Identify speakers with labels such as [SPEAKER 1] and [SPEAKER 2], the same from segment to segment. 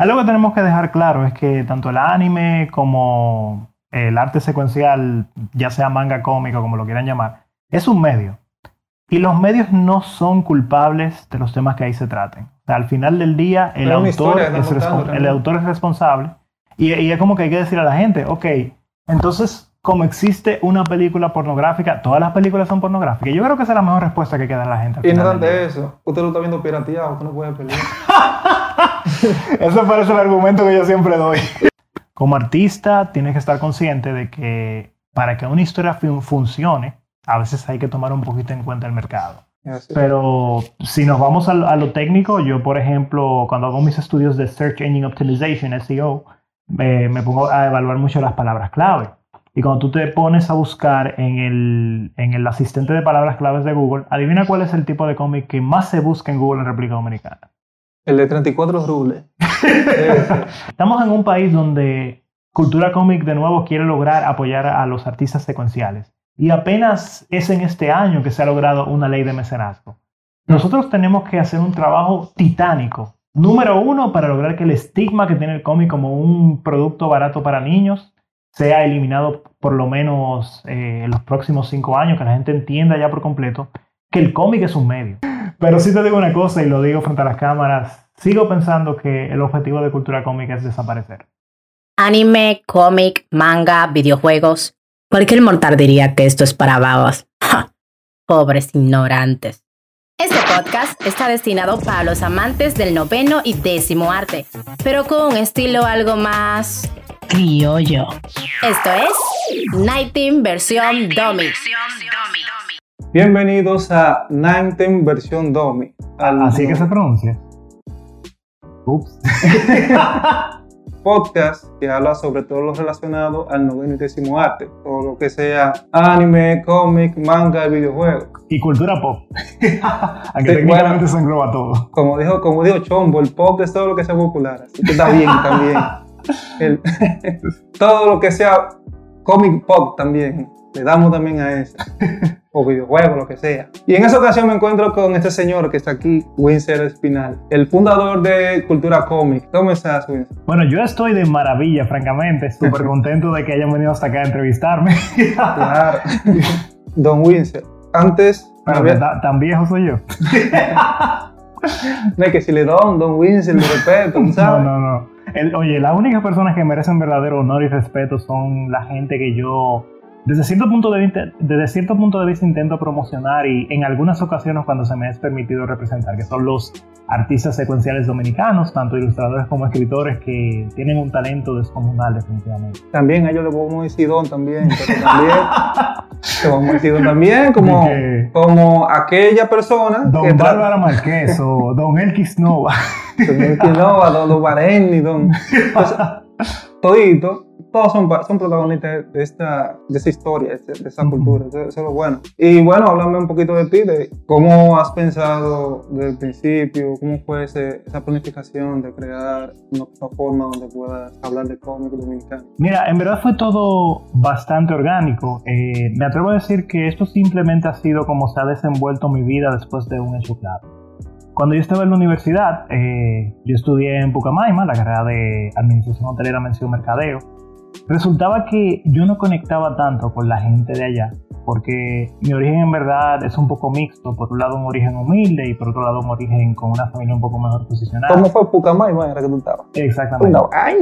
[SPEAKER 1] Algo que tenemos que dejar claro es que tanto el anime como el arte secuencial, ya sea manga cómico, como lo quieran llamar, es un medio. Y los medios no son culpables de los temas que ahí se traten. al final del día, el, autor es, el autor es responsable. Y, y, es como que hay que decir a la gente, ok, entonces, como existe una película pornográfica, todas las películas son pornográficas. Yo creo que esa es la mejor respuesta que queda a la gente.
[SPEAKER 2] Y no de eso, usted lo está viendo pirateado, usted no puede pelear.
[SPEAKER 1] Eso parece el argumento que yo siempre doy. Como artista, tienes que estar consciente de que para que una historia funcione, a veces hay que tomar un poquito en cuenta el mercado. Pero si nos vamos a, lo técnico, yo, por ejemplo, cuando hago mis estudios de Search Engine Optimization, SEO, me pongo a evaluar mucho las palabras clave. Y cuando tú te pones a buscar en el, en el asistente de palabras claves de Google, adivina cuál es el tipo de cómic que más se busca en Google en República Dominicana.
[SPEAKER 2] El de 34 rubles.
[SPEAKER 1] Estamos en un país donde Cultura Cómic de nuevo quiere lograr apoyar a los artistas secuenciales. Y apenas es en este año que se ha logrado una ley de mecenazgo. Nosotros tenemos que hacer un trabajo titánico. Número uno, para lograr que el estigma que tiene el cómic como un producto barato para niños sea eliminado por lo menos eh, en los próximos cinco años, que la gente entienda ya por completo que el cómic es un medio. Pero sí te digo una cosa y lo digo frente a las cámaras, sigo pensando que el objetivo de cultura cómica es desaparecer.
[SPEAKER 3] Anime, cómic, manga, videojuegos. Cualquier mortal diría que esto es para babas. Pobres ignorantes. Este podcast está destinado para los amantes del noveno y décimo arte, pero con un estilo algo más criollo. Esto es Nighting versión Domi.
[SPEAKER 2] Bienvenidos a Nighting versión Domi.
[SPEAKER 1] Así que se pronuncia. Ups.
[SPEAKER 2] podcast que habla sobre todo lo relacionado al noveno y décimo arte, todo lo que sea anime, cómic, manga y videojuegos.
[SPEAKER 1] Y cultura pop. Aunque técnicamente se engloba todo.
[SPEAKER 2] Como dijo, como dijo Chombo, el pop es todo lo que sea popular, así que está bien también. todo lo que sea cómic pop también, le damos también a eso o videojuegos, lo que sea. Y en esa ocasión me encuentro con este señor que está aquí, Winsor Espinal, el fundador de Cultura Cómic. ¿Cómo estás, Winsor?
[SPEAKER 1] Bueno, yo estoy de maravilla, francamente. Súper contento de que hayan venido hasta acá a entrevistarme. claro.
[SPEAKER 2] Don Winsor, antes...
[SPEAKER 1] tan viejo soy yo.
[SPEAKER 2] no es que si le don, Don Winsor, le respeto, ¿sabes?
[SPEAKER 1] No, no, no. oye, las únicas personas que merecen verdadero honor y respeto son la gente que yo desde cierto, punto de vista, desde cierto punto de vista intento promocionar y en algunas ocasiones cuando se me es permitido representar, que son los artistas secuenciales dominicanos, tanto ilustradores como escritores que tienen un talento descomunal definitivamente.
[SPEAKER 2] También a ellos le podemos decir don también, pero también don también como, como aquella persona
[SPEAKER 1] Don Bárbara Marqués o Don Elkis Nova.
[SPEAKER 2] Don Elkis Nova, Don Lubareni, Don... todito todos son, son protagonistas de esta, de esa historia, de, esa cultura, eso, es lo bueno. Y bueno, háblame un poquito de ti, de cómo has pensado desde el principio, cómo fue esa planificación de crear una plataforma donde puedas hablar de cómic dominicano.
[SPEAKER 1] Mira, en verdad fue todo bastante orgánico. Eh, me atrevo a decir que esto simplemente ha sido como se ha desenvuelto mi vida después de un hecho clave. Cuando yo estaba en la universidad, eh, yo estudié en Pucamaima, la carrera de Administración Hotelera, Mención Mercadeo. Resultaba que yo no conectaba tanto con la gente de allá, porque mi origen en verdad es un poco mixto. Por un lado, un origen humilde y por otro lado, un origen con una familia un poco mejor posicionada.
[SPEAKER 2] ¿Cómo fue Pucamaima era que tú estabas?
[SPEAKER 1] Exactamente.
[SPEAKER 2] No, ay,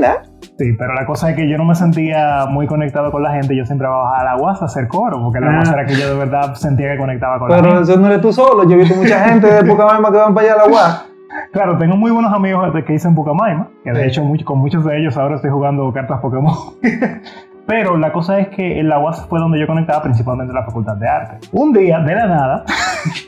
[SPEAKER 1] Sí, pero la cosa es que yo no me sentía muy conectado con la gente. Yo siempre bajaba a la UAS a hacer coro, porque la cosa era que yo de verdad sentía que conectaba con
[SPEAKER 2] la
[SPEAKER 1] gente.
[SPEAKER 2] Pero eso no eres tú solo. Yo he visto mucha gente de Pucamaima que van para allá a la UAS.
[SPEAKER 1] Claro, tengo muy buenos amigos que dicen Pucamaima, que de hecho con muchos de ellos ahora estoy jugando cartas Pokémon. Pero la cosa es que en la UAS fue donde yo conectaba principalmente la Facultad de Arte. Un día, de la nada,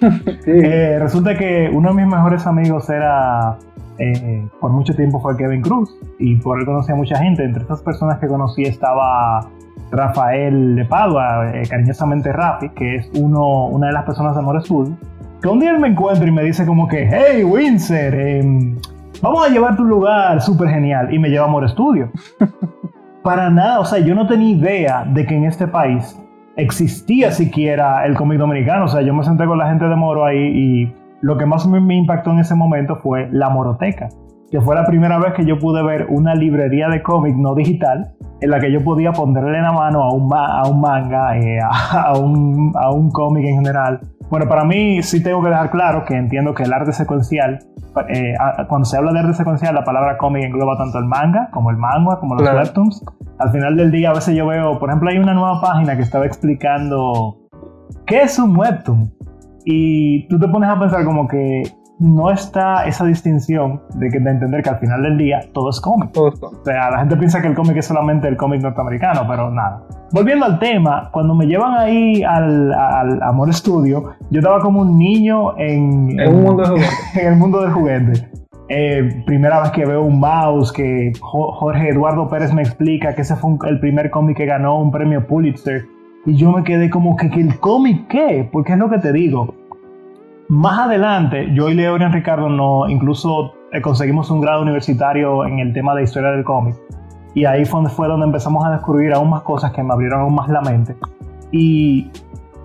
[SPEAKER 1] eh, resulta que uno de mis mejores amigos era, eh, por mucho tiempo fue Kevin Cruz, y por él conocí a mucha gente. Entre estas personas que conocí estaba Rafael de Padua, eh, cariñosamente Rafi, que es uno, una de las personas de Amores Azul que un día él me encuentra y me dice como que, hey, Windsor, em, vamos a llevar tu lugar, súper genial, y me lleva a More Studio. Para nada, o sea, yo no tenía idea de que en este país existía siquiera el cómic dominicano, o sea, yo me senté con la gente de Moro ahí y lo que más me, impactó en ese momento fue la moroteca. que fue la primera vez que yo pude ver una librería de cómic no digital en la que yo podía ponerle la mano a un, a un manga, eh, a, un, a un cómic en general. Bueno, para mí sí tengo que dejar claro que entiendo que el arte secuencial, eh, cuando se habla de arte secuencial, la palabra cómic engloba tanto el manga como el manga, como los webtoons. Al final del día a veces yo veo, por ejemplo, hay una nueva página que estaba explicando qué es un webtoon. Y tú te pones a pensar como que no está esa distinción de, que, de entender que al final del día todo es cómic.
[SPEAKER 2] Todo es cómic.
[SPEAKER 1] O sea, la gente piensa que el cómic es solamente el cómic norteamericano, pero nada. Volviendo al tema, cuando me llevan ahí al, al Amor Studio, yo estaba como un niño en,
[SPEAKER 2] En un mundo de juguetes.
[SPEAKER 1] en el mundo del juguete. Eh, primera vez que veo un mouse, que Jo- Jorge Eduardo Pérez me explica que ese fue un- el primer cómic que ganó un premio Pulitzer. Y yo me quedé como que, que el cómic qué, porque es lo que te digo. Más adelante, yo y Leo y Ricardo no, incluso eh, conseguimos un grado universitario en el tema de historia del cómic. Y ahí fue donde, fue donde empezamos a descubrir aún más cosas que me abrieron aún más la mente. Y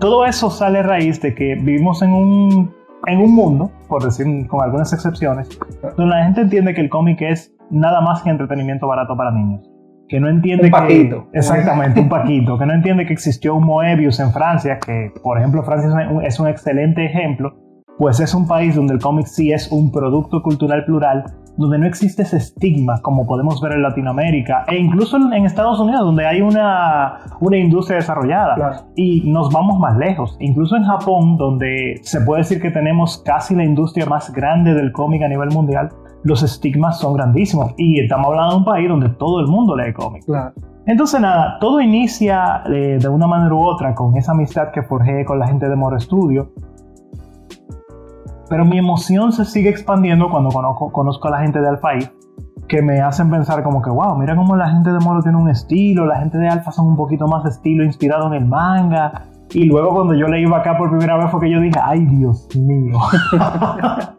[SPEAKER 1] todo eso sale a raíz de que vivimos en un, en un mundo, por decir con algunas excepciones, donde la gente entiende que el cómic es nada más que entretenimiento barato para niños. Que no entiende
[SPEAKER 2] Un
[SPEAKER 1] que-
[SPEAKER 2] paquito.
[SPEAKER 1] exactamente, un paquito. Que no entiende que existió un Moebius en Francia, que por ejemplo Francia es un, es un excelente ejemplo, pues es un país donde el cómic sí es un producto cultural plural, donde no existe ese estigma como podemos ver en Latinoamérica e incluso en, Estados Unidos, donde hay una, una industria desarrollada.
[SPEAKER 2] Claro.
[SPEAKER 1] Y nos vamos más lejos. Incluso en Japón, donde se puede decir que tenemos casi la industria más grande del cómic a nivel mundial, los estigmas son grandísimos. Y estamos hablando de un país donde todo el mundo lee cómic.
[SPEAKER 2] Claro.
[SPEAKER 1] Entonces nada, todo inicia eh, de una manera u otra con esa amistad que forjé con la gente de Moro Studio. Pero mi emoción se sigue expandiendo cuando conozco, conozco a la gente de Alpha que me hacen pensar como que, wow, mira cómo la gente de Moro tiene un estilo, la gente de Alpha son un poquito más de estilo inspirado en el manga. Y luego cuando yo leí acá por primera vez fue que yo dije, ay Dios mío.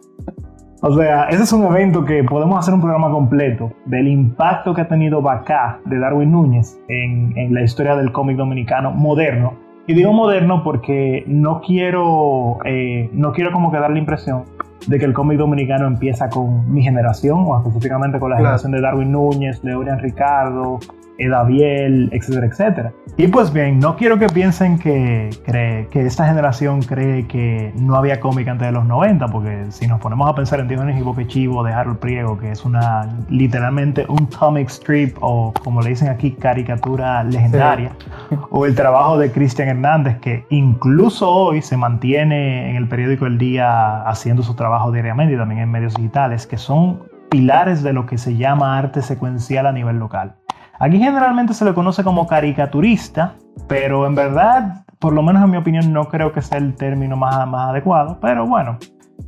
[SPEAKER 1] O sea, ese es un evento que podemos hacer un programa completo del impacto que ha tenido Bacá de Darwin Núñez en, en la historia del cómic dominicano moderno. Y digo moderno porque no quiero, eh, no quiero como que dar la impresión de que el cómic dominicano empieza con mi generación, o específicamente con la
[SPEAKER 2] Claro.
[SPEAKER 1] generación de Darwin Núñez, Leorian Ricardo, Edaviel, etcétera, etcétera. Y pues bien, no quiero que piensen que, cree, que esta generación cree que no había cómic antes de los 90, porque si nos ponemos a pensar en Diógenes y Boquechivo de Harold Priego, que es una literalmente un comic strip o como le dicen aquí, caricatura legendaria, o el trabajo de Cristian Hernández, que incluso hoy se mantiene en el periódico El Día haciendo su trabajo diariamente y también en medios digitales, que son pilares de lo que se llama arte secuencial a nivel local. Aquí generalmente se le conoce como caricaturista, pero en verdad, por lo menos en mi opinión, no creo que sea el término más, más adecuado. Pero bueno,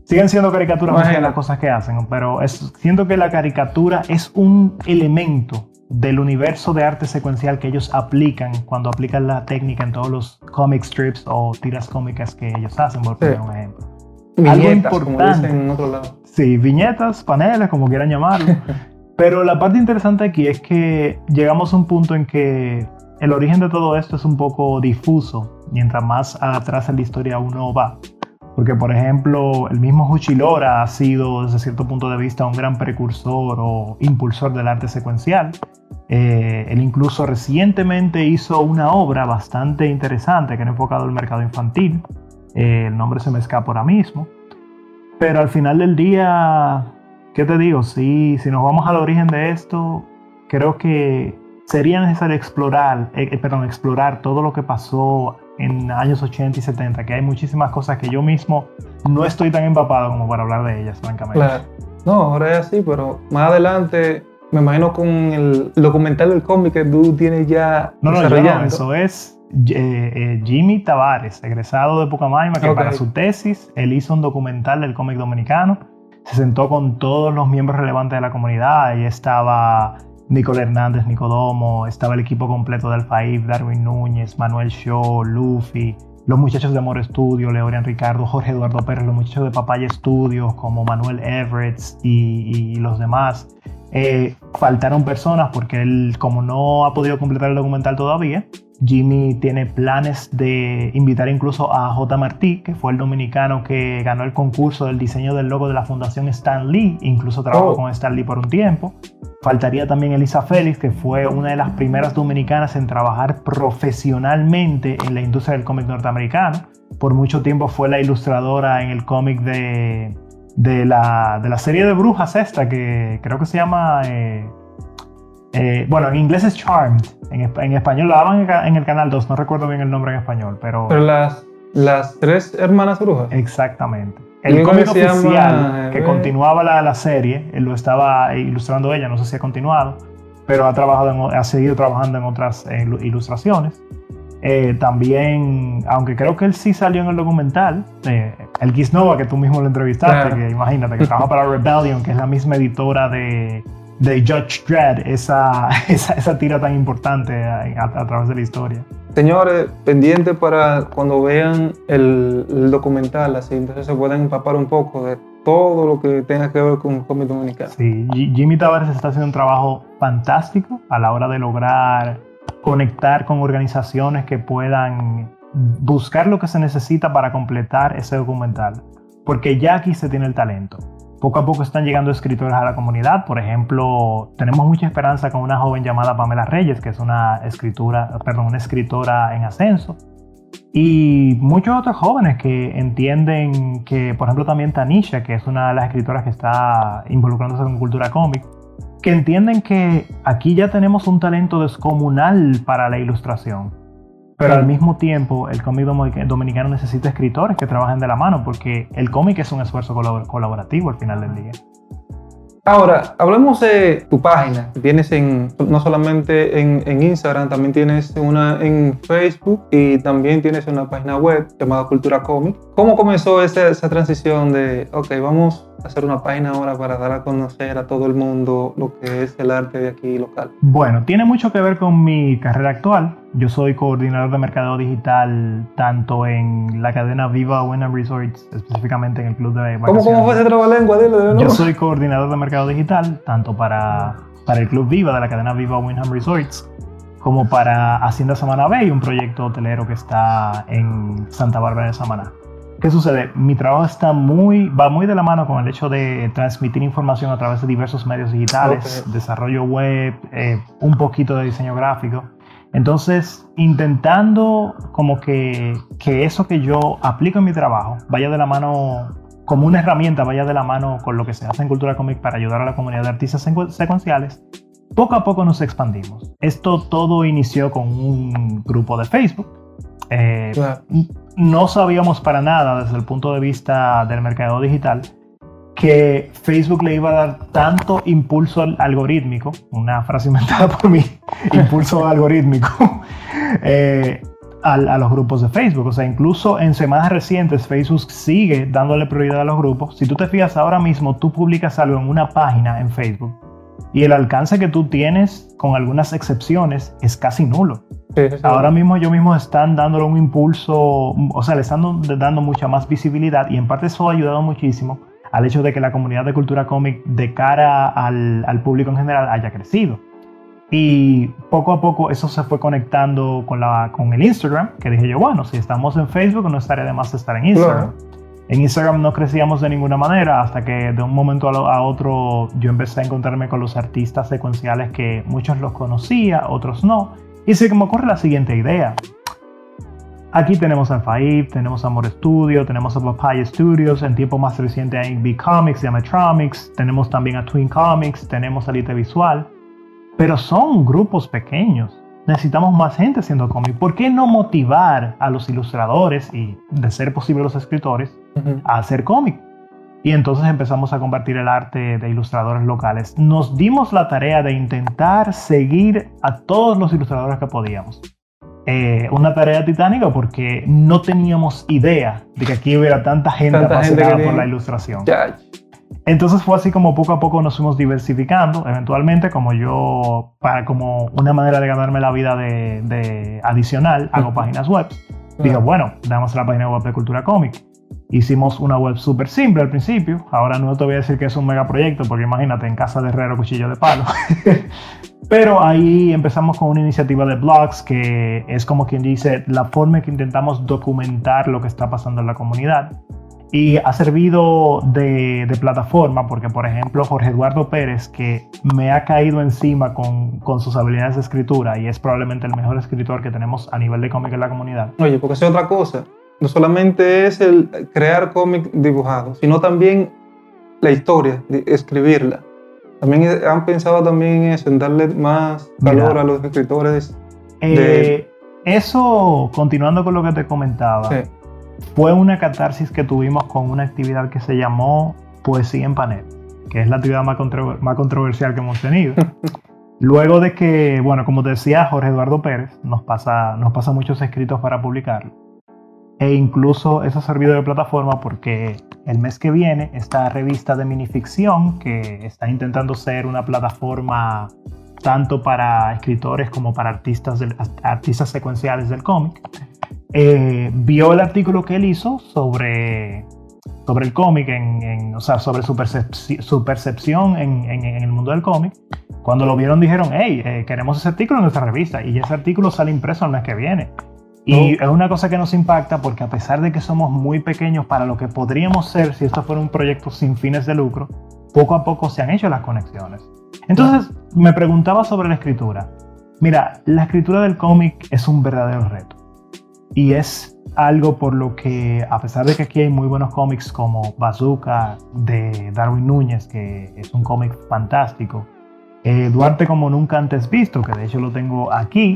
[SPEAKER 1] siguen siendo caricaturas de
[SPEAKER 2] Imagínate.
[SPEAKER 1] las cosas que hacen, pero es- siento que la caricatura es un elemento del universo de arte secuencial que ellos aplican cuando aplican la técnica en todos los comic strips o tiras cómicas que ellos hacen, por poner
[SPEAKER 2] Sí.
[SPEAKER 1] un ejemplo.
[SPEAKER 2] Viñetas, como
[SPEAKER 1] importante.
[SPEAKER 2] dicen en otro lado.
[SPEAKER 1] Sí, viñetas, paneles, como quieran llamarlo. Pero la parte interesante aquí es que llegamos a un punto en que el origen de todo esto es un poco difuso mientras más atrás en la historia uno va. Porque, por ejemplo, el mismo Huchilora ha sido, desde cierto punto de vista, un gran precursor o impulsor del arte secuencial. Eh, él incluso recientemente hizo una obra bastante interesante que era enfocado al mercado infantil. Eh, el nombre se me escapa ahora mismo. Pero al final del día, ¿qué te digo? Si, si nos vamos al origen de esto, creo que sería necesario explorar, eh, eh, perdón, explorar todo lo que pasó en años 80 y 70, que hay muchísimas cosas que yo mismo no estoy tan empapado como para hablar de ellas, francamente.
[SPEAKER 2] Claro. No, ahora es así, pero más adelante, me imagino con el documental del cómic que tú tienes ya
[SPEAKER 1] No, no, no, eso es eh, eh, Jimmy Tavares, egresado de Pucamaima, que
[SPEAKER 2] Ok.
[SPEAKER 1] para su tesis él hizo un documental del cómic dominicano, se sentó con todos los miembros relevantes de la comunidad, ahí estaba Nicole Hernández, Nicodomo, estaba el equipo completo del FAIF, Darwin Núñez, Manuel Shaw, Luffy, los muchachos de Amor Studio, Leorian Ricardo, Jorge Eduardo Pérez, los muchachos de Papaya Studios como Manuel Everett y los demás. Eh, faltaron personas porque él, como no ha podido completar el documental todavía, Jimmy tiene planes de invitar incluso a J. Martí, que fue el dominicano que ganó el concurso del diseño del logo de la Fundación Stan Lee, incluso trabajó
[SPEAKER 2] Oh.
[SPEAKER 1] con Stan Lee por un tiempo. Faltaría también Elisa Félix, que fue una de las primeras dominicanas en trabajar profesionalmente en la industria del cómic norteamericano. Por mucho tiempo fue la ilustradora en el cómic de, de, la, de la serie de brujas esta, que creo que se llama... eh, eh, bueno, en inglés es Charmed. En, en español lo daban en, el canal 2, no recuerdo bien el nombre en español, pero,
[SPEAKER 2] Pero las, las tres hermanas brujas.
[SPEAKER 1] exactamente. El cómic
[SPEAKER 2] que
[SPEAKER 1] oficial
[SPEAKER 2] llama,
[SPEAKER 1] que continuaba la, la serie, él lo estaba ilustrando ella, no sé si ha continuado, pero ha, trabajado en ha seguido trabajando en otras eh, ilu- ilustraciones. Eh, también, aunque creo que él sí salió en el documental, eh, el Gisnova, que tú mismo lo entrevistaste,
[SPEAKER 2] Claro.
[SPEAKER 1] que imagínate, que trabaja para Rebellion, que es la misma editora de, de Judge Dredd, esa, esa, esa tira tan importante a, a- a través de la historia.
[SPEAKER 2] Señores, pendiente para cuando vean el, el documental, así entonces se pueden empapar un poco de todo lo que tenga que ver con cómic dominicano.
[SPEAKER 1] Sí, G- Jimmy Tavares está haciendo un trabajo fantástico a la hora de lograr conectar con organizaciones que puedan buscar lo que se necesita para completar ese documental. Porque ya aquí se tiene el talento. Poco a poco están llegando escritores a la comunidad. Por ejemplo, tenemos mucha esperanza con una joven llamada Pamela Reyes, que es una escritura, perdón, una escritora en ascenso. Y muchos otros jóvenes que entienden que, por ejemplo, también Tanisha, que es una de las escritoras que está involucrándose con cultura cómic, que entienden que aquí ya tenemos un talento descomunal para la ilustración. Pero al mismo tiempo, el cómic dominicano necesita escritores que trabajen de la mano, porque el cómic es un esfuerzo colabor- colaborativo al final del día.
[SPEAKER 2] Ahora, hablemos de tu página. Tienes en, no solamente en, en Instagram, también tienes una en Facebook y también tienes una página web llamada Cultura Cómic. ¿Cómo comenzó esa, esa transición de, ok, vamos hacer una página ahora para dar a conocer a todo el mundo lo que es el arte de aquí local?
[SPEAKER 1] Bueno, tiene mucho que ver con mi carrera actual. Yo soy coordinador de mercadeo digital tanto en la cadena Viva Wyndham Resorts, específicamente en el club de
[SPEAKER 2] ¿Cómo,
[SPEAKER 1] vacaciones.
[SPEAKER 2] cómo fue ese trabalengua? Dile de nuevo.
[SPEAKER 1] Yo soy coordinador de mercado digital, tanto para, para el Club Viva de la cadena Viva Wyndham Resorts, como para Hacienda Samana Bay, un proyecto hotelero que está en Santa Bárbara de Samaná. ¿Qué sucede? Mi trabajo está muy, va muy de la mano con el hecho de transmitir información a través de diversos medios digitales,
[SPEAKER 2] Ok.
[SPEAKER 1] desarrollo web, eh, un poquito de diseño gráfico. Entonces, intentando como que, que eso que yo aplico en mi trabajo vaya de la mano, como una herramienta, vaya de la mano con lo que se hace en Cultura Cómic para ayudar a la comunidad de artistas secu- secuenciales, poco a poco nos expandimos. Esto todo inició con un grupo de Facebook. Eh,
[SPEAKER 2] Claro.
[SPEAKER 1] No sabíamos para nada desde el punto de vista del mercado digital que Facebook le iba a dar tanto impulso al- algorítmico, una frase inventada por mí, impulso algorítmico, eh, al- a, los grupos de Facebook. O sea, incluso en semanas recientes Facebook sigue dándole prioridad a los grupos. Si tú te fijas ahora mismo, tú publicas algo en una página en Facebook y el alcance que tú tienes, con algunas excepciones, es casi nulo.
[SPEAKER 2] Sí, sí, sí.
[SPEAKER 1] Ahora mismo ellos mismos están dándole un impulso, o sea, le están dando- dando mucha más visibilidad y en parte eso ha ayudado muchísimo al hecho de que la comunidad de cultura cómic de cara al, al público en general haya crecido. Y poco a poco eso se fue conectando con, la, con el Instagram, que dije yo, bueno, si estamos en Facebook no estaría de más estar en Instagram. En Instagram no crecíamos de ninguna manera hasta que de un momento a, a otro yo empecé a encontrarme con los artistas secuenciales que muchos los conocía, otros no. Y se me ocurre la siguiente idea. Aquí tenemos a Faib, tenemos a Amor Studio, tenemos a Papaya Studios, en tiempo más reciente hay B Comics, Amatronics, tenemos también a Twin Comics, tenemos a Lite Visual, pero son grupos pequeños. Necesitamos más gente haciendo cómic. ¿Por qué no motivar a los ilustradores y, de ser posible, los escritores A hacer cómic. Y entonces empezamos a compartir el arte de ilustradores locales. Nos dimos la tarea de intentar seguir a todos los ilustradores que podíamos. Eh, una tarea titánica porque no teníamos idea de que aquí hubiera tanta gente
[SPEAKER 2] Tanta gente
[SPEAKER 1] apasionada
[SPEAKER 2] que
[SPEAKER 1] por la ilustración.
[SPEAKER 2] Ya,
[SPEAKER 1] Entonces fue así como poco a poco nos fuimos diversificando. Eventualmente, como yo, para como una manera de ganarme la vida de, de adicional, hago páginas web.
[SPEAKER 2] Claro.
[SPEAKER 1] bueno, damos la página web de Cultura Cómic. Hicimos una web súper simple al principio. Ahora no te voy a decir que es un megaproyecto, porque imagínate, en casa de herrero, cuchillo de palo. Pero ahí empezamos con una iniciativa de blogs que es como quien dice la forma en que intentamos documentar lo que está pasando en la comunidad. Y ha servido de, de plataforma porque, por ejemplo, Jorge Eduardo Pérez, que me ha caído encima con, con, sus habilidades de escritura y es probablemente el mejor escritor que tenemos a nivel de cómic en la comunidad.
[SPEAKER 2] Oye, porque es otra cosa. No solamente es el crear cómic dibujado, sino también la historia, escribirla. También han pensado también en eso, en darle más valor a los escritores.
[SPEAKER 1] Eh, eso, continuando con lo que te comentaba, fue una catarsis que tuvimos con una actividad que se llamó Poesía en Panel, que es la actividad más, más controversial que hemos tenido. Luego de que, bueno, como te decía Jorge Eduardo Pérez, nos pasa, nos pasa muchos escritos para publicarlo. E incluso eso ha servido de plataforma porque el mes que viene esta revista de minificción, que está intentando ser una plataforma tanto para escritores como para artistas, artistas secuenciales del cómic, eh, vio el artículo que él hizo sobre, sobre el cómic, en, o sea, sobre su, su percepción en, en, el mundo del cómic. Cuando lo vieron dijeron, hey, eh, queremos ese artículo en nuestra revista y ese artículo sale impreso el mes que viene. Y es una cosa que nos impacta porque a pesar de que somos muy pequeños para lo que podríamos ser si esto fuera un proyecto sin fines de lucro, poco a poco se han hecho las conexiones. Entonces me preguntaba sobre la escritura. Mira, la escritura del cómic es un verdadero reto. Y es algo por lo que, a pesar de que aquí hay muy buenos cómics como Bazooka de Darwin Núñez, que es un cómic fantástico, eh, Duarte como nunca antes visto, que de hecho lo tengo aquí,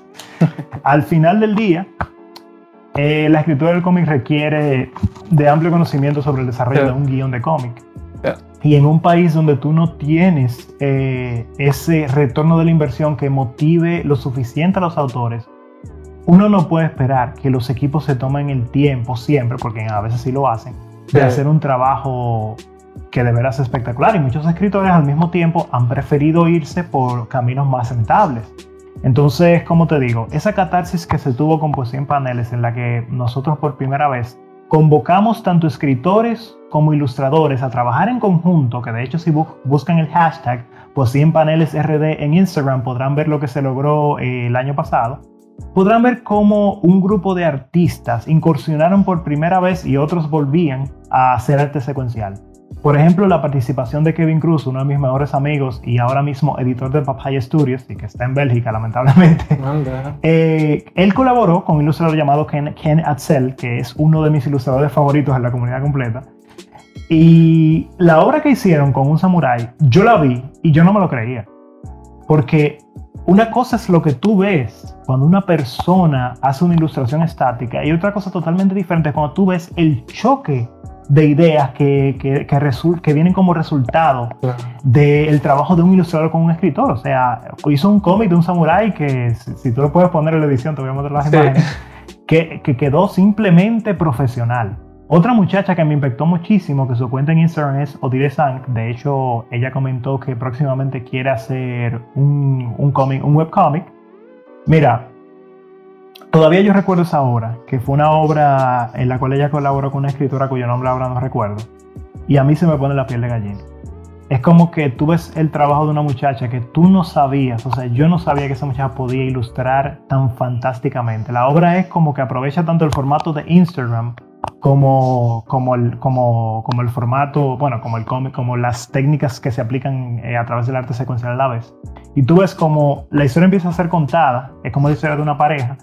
[SPEAKER 1] al final del día, eh, la escritura del cómic requiere de amplio conocimiento sobre el desarrollo de un guion de cómic. Y en un país donde tú no tienes eh, ese retorno de la inversión que motive lo suficiente a los autores, uno no puede esperar que los equipos se tomen el tiempo siempre, porque a veces sí lo hacen, de hacer un trabajo que de veras es espectacular. Y muchos escritores al mismo tiempo han preferido irse por caminos más rentables. Entonces, como te digo, esa catarsis que se tuvo con Poesía en Paneles, en la que nosotros por primera vez convocamos tanto escritores como ilustradores a trabajar en conjunto, que de hecho si buscan el hashtag Poesía en Paneles RD en Instagram podrán ver lo que se logró eh, el año pasado, podrán ver cómo un grupo de artistas incursionaron por primera vez y otros volvían a hacer arte secuencial. Por ejemplo, la participación de Kevin Cruz, uno de mis mejores amigos y ahora mismo editor de Papaya Studios, y que está en Bélgica, lamentablemente. Eh, él colaboró con un ilustrador llamado Ken, Ken Atzel, que es uno de mis ilustradores favoritos en la comunidad completa. Y la obra que hicieron con un samurái, yo la vi y yo no me lo creía. Porque una cosa es lo que tú ves cuando una persona hace una ilustración estática y otra cosa totalmente diferente es cuando tú ves el choque de ideas que, que, que, vienen como resultado del trabajo de un ilustrador con un escritor. O sea, hizo un cómic de un samurái que, si, tú lo puedes poner en la edición, te voy a mostrar las imágenes, que, que, quedó simplemente profesional. Otra muchacha que me impactó muchísimo, que su cuenta en Instagram es Odile Sang, de hecho, ella comentó que próximamente quiere hacer un, un, cómic, un webcomic. Mira, Todavía yo recuerdo esa obra, que fue una obra en la cual ella colaboró con una escritora cuyo nombre ahora no recuerdo. Y a mí se me pone la piel de gallina. Es como que tú ves el trabajo de una muchacha que tú no sabías, o sea, yo no sabía que esa muchacha podía ilustrar tan fantásticamente. La obra es como que aprovecha tanto el formato de Instagram como, como, el, como, como el formato, bueno, como el cómic, como las técnicas que se aplican eh, a través del arte secuencial a la vez. Y tú ves como la historia empieza a ser contada, es como la historia de una pareja,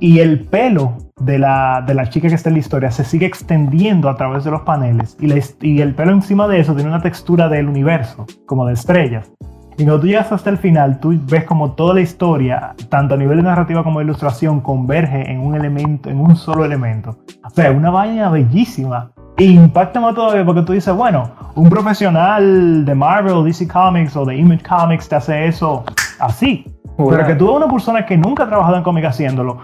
[SPEAKER 1] y el pelo de la, de la, chica que está en la historia se sigue extendiendo a través de los paneles y, el pelo encima de eso tiene una textura del universo, como de estrellas. Y cuando tú llegas hasta el final, tú ves como toda la historia, tanto a nivel de narrativa como de ilustración, converge en un elemento, en un solo elemento. O sea, una vaina bellísima. E impacta más todavía porque tú dices, bueno, un profesional de Marvel, DC Comics o de Image Comics te hace eso así. Pero que tú ves una persona que nunca ha trabajado en cómic haciéndolo,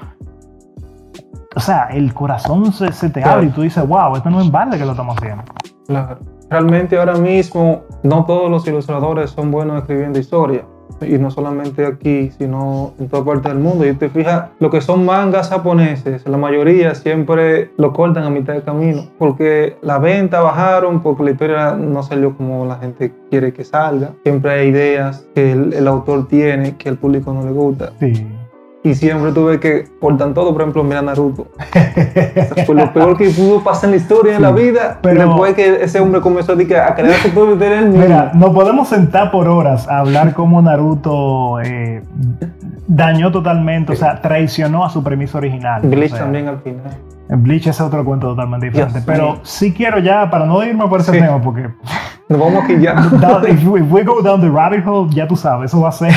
[SPEAKER 1] o sea, el corazón se, te abre y tú dices, wow, esto no es en balde que lo estamos haciendo.
[SPEAKER 2] Claro. Realmente ahora mismo no todos los ilustradores son buenos escribiendo historia. Y no solamente aquí, sino en toda parte del mundo. Y te fijas, lo que son mangas japoneses, la mayoría siempre lo cortan a mitad de camino. Porque la venta bajaron, porque la historia no salió como la gente quiere que salga. Siempre hay ideas que el, el autor tiene que al público no le gusta.
[SPEAKER 1] Sí.
[SPEAKER 2] Y siempre tuve que cortan todo, por ejemplo, mira Naruto. Fue lo peor que pudo pasar en la historia de la vida.
[SPEAKER 1] pero-
[SPEAKER 2] después que ese hombre comenzó a, a crear su propio tener.
[SPEAKER 1] Mira, nos podemos sentar por horas a hablar cómo Naruto eh, dañó totalmente, o sea, traicionó a su premisa original.
[SPEAKER 2] Bleach
[SPEAKER 1] O sea,
[SPEAKER 2] también al final.
[SPEAKER 1] Bleach es otro cuento totalmente diferente. Pero sí quiero ya, para no irme por ese
[SPEAKER 2] Sí.
[SPEAKER 1] tema, porque
[SPEAKER 2] Nos vamos aquí ya.
[SPEAKER 1] down- if, we, if we go down the rabbit hole, ya tú sabes, eso va a ser.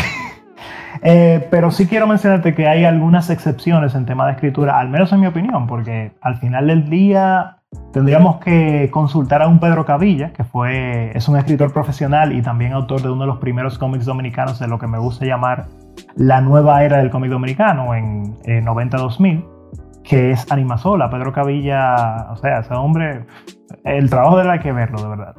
[SPEAKER 1] Eh, pero sí quiero mencionarte que hay algunas excepciones en tema de escritura, al menos en mi opinión, porque al final del día tendríamos que consultar a un Pedro Cavilla, que fue, es un escritor profesional y también autor de uno de los primeros cómics dominicanos de lo que me gusta llamar la nueva era del cómic dominicano en, en 90-2000, que es Animasola. Pedro Cavilla, o sea, ese hombre, el trabajo de él hay que verlo, de verdad.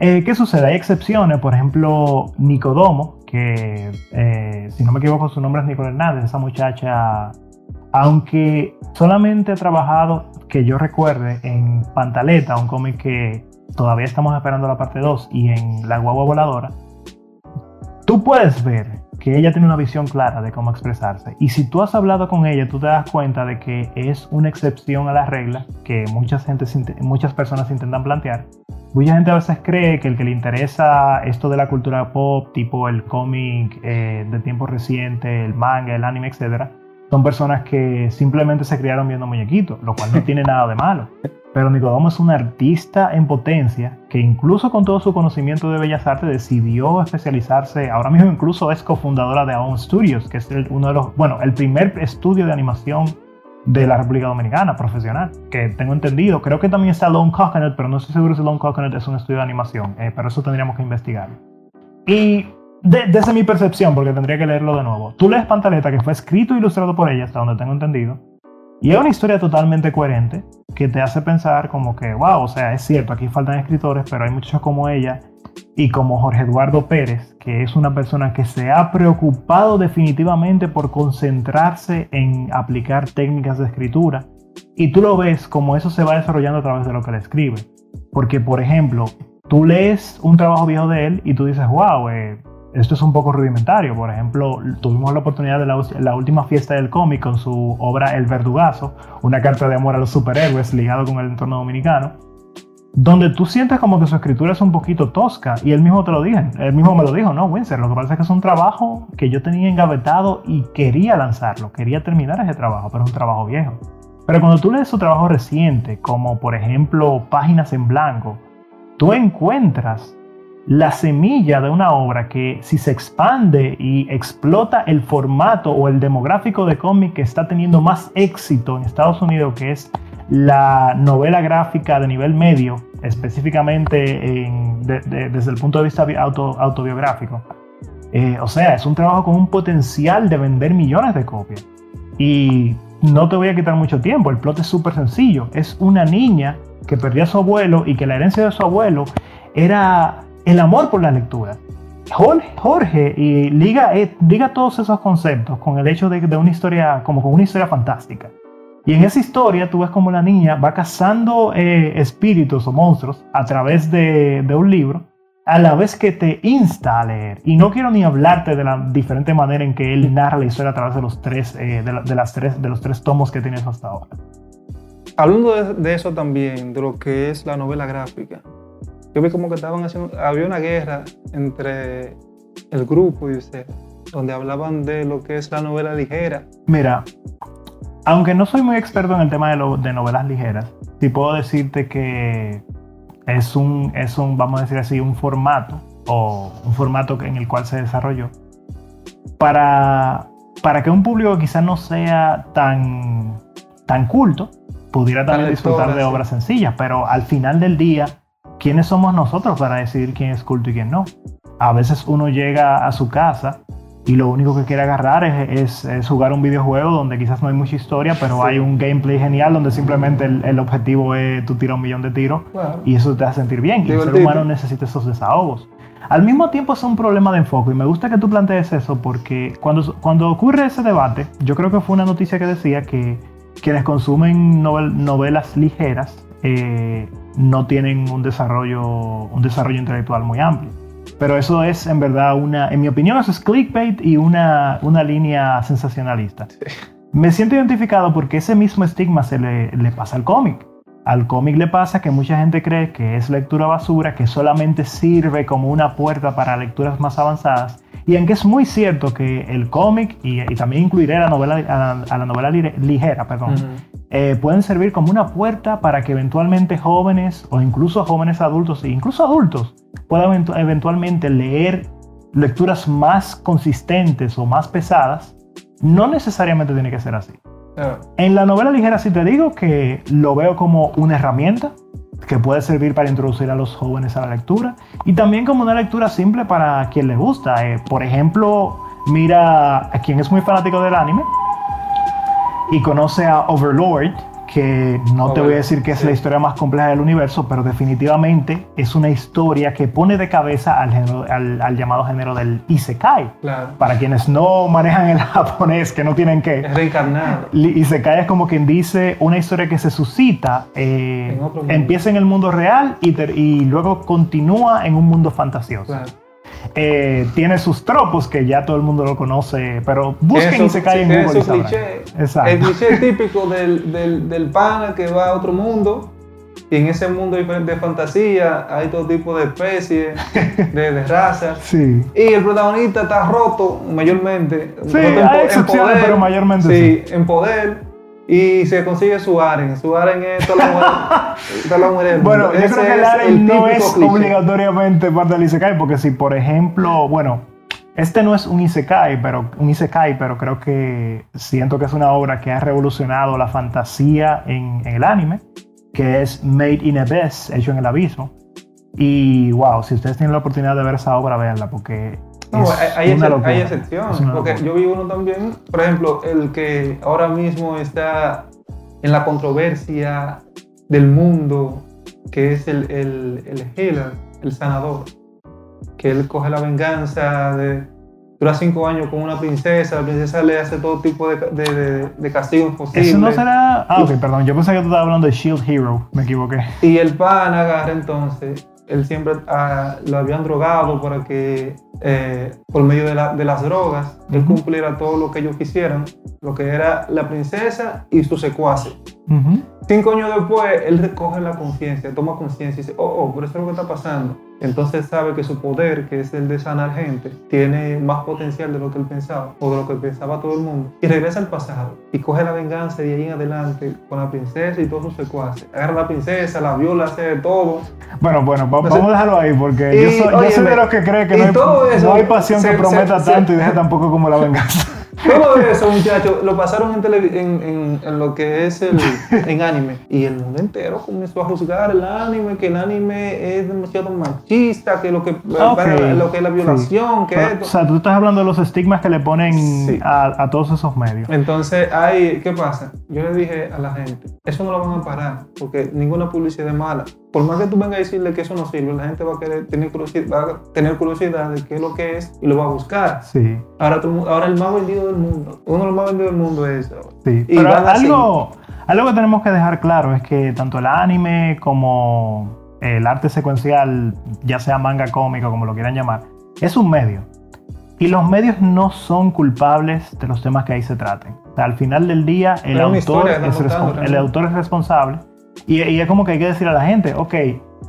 [SPEAKER 1] Eh, ¿Qué sucede? Hay excepciones, por ejemplo, Nicodomo, que eh, si no me equivoco su nombre es Nicole Hernández, esa muchacha, aunque solamente ha trabajado, que yo recuerde, en Pantaleta, un cómic que todavía estamos esperando la parte 2, y en La Guagua Voladora, tú puedes ver que ella tiene una visión clara de cómo expresarse. Y si tú has hablado con ella, tú te das cuenta de que es una excepción a la regla que mucha gente, muchas personas intentan plantear. Mucha gente a veces cree que el que le interesa esto de la cultura pop, tipo el cómic eh, de tiempo reciente, el manga, el anime, etc., son personas que simplemente se criaron viendo muñequitos, lo cual no tiene nada de malo. Pero Nicodomo es un artista en potencia que incluso con todo su conocimiento de bellas artes decidió especializarse, ahora mismo incluso es cofundadora de Aon Studios, que es el, uno de los, bueno, el primer estudio de animación de la República Dominicana, profesional, que tengo entendido. Creo que también está Lone Coconut, pero no estoy seguro si Lone Coconut es un estudio de animación, eh, pero eso tendríamos que investigarlo. Y de, desde mi percepción, porque tendría que leerlo de nuevo, tú lees Pantaleta, que fue escrito e ilustrado por ella, hasta donde tengo entendido, y es una historia totalmente coherente que te hace pensar como que, wow, o sea, es cierto, aquí faltan escritores, pero hay muchos como ella y como Jorge Eduardo Pérez, que es una persona que se ha preocupado definitivamente por concentrarse en aplicar técnicas de escritura. Y tú lo ves como eso se va desarrollando a través de lo que le escribe. Porque, por ejemplo, tú lees un trabajo viejo de él y tú dices, wow, eh, esto es un poco rudimentario. Por ejemplo, tuvimos la oportunidad de la, última fiesta del cómic con su obra El Verdugazo, una carta de amor a los superhéroes ligado con el entorno dominicano, donde tú sientes como que su escritura es un poquito tosca. Y él mismo te lo dijo, él mismo me lo dijo, no, Winsor, lo que pasa es que es un trabajo que yo tenía engavetado y quería lanzarlo, quería terminar ese trabajo, pero es un trabajo viejo. Pero cuando tú lees su trabajo reciente, como por ejemplo Páginas en Blanco, tú encuentras la semilla de una obra que si se expande y explota el formato o el demográfico de cómic que está teniendo más éxito en Estados Unidos, que es la novela gráfica de nivel medio, específicamente en, de, de, desde el punto de vista auto, autobiográfico. Eh, o sea, es un trabajo con un potencial de vender millones de copias. Y no te voy a quitar mucho tiempo, el plot es súper sencillo. Es una niña que perdió a su abuelo y que la herencia de su abuelo era el amor por la lectura. Jorge, Jorge y liga, eh, todos esos conceptos con el hecho de, de, una historia, como con una historia fantástica. Y en esa historia tú ves como la niña va cazando eh, espíritus o monstruos a través de, de, un libro, a la vez que te insta a leer. Y no quiero ni hablarte de la diferente manera en que él narra la historia a través de los tres, eh, de, de, las tres, de los tres tomos que tienes hasta ahora.
[SPEAKER 2] Hablando de eso también, de lo que es la novela gráfica, yo vi como que estaban haciendo, había una guerra entre el grupo y usted, donde hablaban de lo que es la novela ligera.
[SPEAKER 1] Mira, aunque no soy muy experto en el tema de, lo, de novelas ligeras, sí puedo decirte que es un, es un, vamos a decir así, un formato, o un formato en el cual se desarrolló, para, para que un público quizás no sea tan, tan culto, pudiera también disfrutar de obras sencillas, pero al final del día, ¿quiénes somos nosotros para decidir quién es culto y quién no? A veces uno llega a su casa y lo único que quiere agarrar es, es, es jugar un videojuego donde quizás no hay mucha historia, pero sí. hay un gameplay genial donde simplemente el, el, objetivo es tú tirar un millón de tiros
[SPEAKER 2] claro.
[SPEAKER 1] y eso te hace sentir bien. Y el ser humano necesita esos desahogos. Al mismo tiempo es un problema de enfoque y me gusta que tú plantees eso porque cuando, cuando ocurre ese debate, yo creo que fue una noticia que decía que quienes consumen novel- novelas ligeras eh, no tienen un desarrollo, un desarrollo intelectual muy amplio. Pero eso es en verdad una, en mi opinión, eso es clickbait y una, una línea sensacionalista. Me siento identificado porque ese mismo estigma se le, le pasa al cómic. Al cómic le pasa que mucha gente cree que es lectura basura, que solamente sirve como una puerta para lecturas más avanzadas. Y aunque es muy cierto que el cómic, y, y también incluiré la novela, a, la, a la novela li- ligera, perdón. Eh, pueden servir como una puerta para que eventualmente jóvenes o incluso jóvenes adultos e incluso adultos puedan eventu- eventualmente leer lecturas más consistentes o más pesadas. No necesariamente tiene que ser así. En la novela ligera sí te digo que lo veo como una herramienta que puede servir para introducir a los jóvenes a la lectura y también como una lectura simple para quien le gusta. Eh, por ejemplo, mira a quien es muy fanático del anime y conoce a Overlord, que no te voy a decir que es
[SPEAKER 2] Sí.
[SPEAKER 1] la historia más compleja del universo, pero definitivamente es una historia que pone de cabeza al, género- al- al llamado género del Isekai.
[SPEAKER 2] Claro.
[SPEAKER 1] Para quienes no manejan el japonés, que no tienen que...
[SPEAKER 2] Es reencarnado.
[SPEAKER 1] Li- Isekai es como quien dice una historia que se suscita, eh,
[SPEAKER 2] En
[SPEAKER 1] empieza en el mundo real y, ter- y luego continúa en un mundo fantasioso.
[SPEAKER 2] Claro.
[SPEAKER 1] Eh, tiene sus tropos que ya todo el mundo lo conoce, pero busquen
[SPEAKER 2] Eso-
[SPEAKER 1] Isekai en
[SPEAKER 2] tiene
[SPEAKER 1] Google. y
[SPEAKER 2] su
[SPEAKER 1] sabrán.
[SPEAKER 2] cliché.
[SPEAKER 1] Exacto.
[SPEAKER 2] El cliché típico del, del, del pana que va a otro mundo. Y en ese mundo de fantasía hay todo tipo de especies, de, de razas.
[SPEAKER 1] Sí.
[SPEAKER 2] Y el protagonista está roto mayormente.
[SPEAKER 1] Sí,
[SPEAKER 2] roto
[SPEAKER 1] hay excepciones, pero mayormente
[SPEAKER 2] sí. en poder. Y se consigue su aren. Su aren es toda la mujer. toda la mujer del
[SPEAKER 1] Bueno, yo creo que el Aren no es
[SPEAKER 2] cliché.
[SPEAKER 1] obligatoriamente parte del Isekai, porque si, por ejemplo, bueno, este no es un Isekai, pero un Isekai, pero creo que siento que es una obra que ha revolucionado la fantasía en, en el anime, que es Made in Abyss, hecho en el abismo. Y wow, si ustedes tienen la oportunidad de ver esa obra, véanla, porque
[SPEAKER 2] No,
[SPEAKER 1] es
[SPEAKER 2] hay,
[SPEAKER 1] una
[SPEAKER 2] hay
[SPEAKER 1] Es
[SPEAKER 2] excepciones,
[SPEAKER 1] una
[SPEAKER 2] porque yo vi uno también, por ejemplo, el que ahora mismo está en la controversia del mundo, que es el, el, el healer, el sanador, que él coge la venganza de... Dura cinco años con una princesa, la princesa le hace todo tipo de, de, de, de castigos posibles.
[SPEAKER 1] Eso no será. Ah, ok, perdón. Yo pensé que tú estabas hablando de Shield Hero. Me equivoqué.
[SPEAKER 2] Y el pan agarra entonces, él siempre ah, lo habían drogado para que eh, por medio de, la- de las drogas él cumpliera todo lo que ellos quisieran, lo que era la princesa y su secuace.
[SPEAKER 1] Ujú.
[SPEAKER 2] Cinco años después, él recoge la conciencia, toma conciencia y dice, oh, oh, pero eso es lo que está pasando. Entonces sabe que su poder, que es el de sanar gente, tiene más potencial de lo que él pensaba, o de lo que pensaba todo el mundo. Y regresa al pasado, y coge la venganza de ahí en adelante con la princesa y todos sus secuaces. Agarra a la princesa, la viola, hace de todo.
[SPEAKER 1] Bueno, bueno,
[SPEAKER 2] sé.
[SPEAKER 1] vamos a dejarlo ahí porque
[SPEAKER 2] Y,
[SPEAKER 1] yo soy, yo soy de los que cree que no hay,
[SPEAKER 2] todo eso
[SPEAKER 1] no hay pasión
[SPEAKER 2] se-
[SPEAKER 1] que
[SPEAKER 2] se-
[SPEAKER 1] prometa
[SPEAKER 2] se-
[SPEAKER 1] tanto y deje tampoco como la venganza.
[SPEAKER 2] Todo eso, muchachos, lo pasaron en, televi- en, en- en lo que es el en anime. Y el mundo entero comenzó a juzgar el anime, que el anime es demasiado machista, que lo que,
[SPEAKER 1] Ok,
[SPEAKER 2] lo que es la violación, que
[SPEAKER 1] Pero,
[SPEAKER 2] esto.
[SPEAKER 1] o sea, tú estás hablando de los estigmas que le ponen
[SPEAKER 2] Sí.
[SPEAKER 1] a, a todos esos medios.
[SPEAKER 2] Entonces, hay, ¿qué pasa? Yo le dije a la gente, eso no lo van a parar, porque ninguna publicidad es mala. Por más que tú vengas a decirle que eso no sirve, la gente va a querer tener curiosidad, va a tener curiosidad de qué es lo que es y lo va a buscar.
[SPEAKER 1] Sí,
[SPEAKER 2] Ahora, todo ahora el más vendido del mundo, uno de los más vendidos del mundo es eso.
[SPEAKER 1] sí.
[SPEAKER 2] Y
[SPEAKER 1] Pero algo, algo que tenemos que dejar claro es que tanto el anime como el arte secuencial, ya sea manga cómico, como lo quieran llamar, es un medio. Y los medios no son culpables de los temas que ahí se traten. O sea, al final del día, el, autor
[SPEAKER 2] historia
[SPEAKER 1] es,
[SPEAKER 2] contando,
[SPEAKER 1] el autor es responsable. Y, y es como que hay que decir a la gente, ok,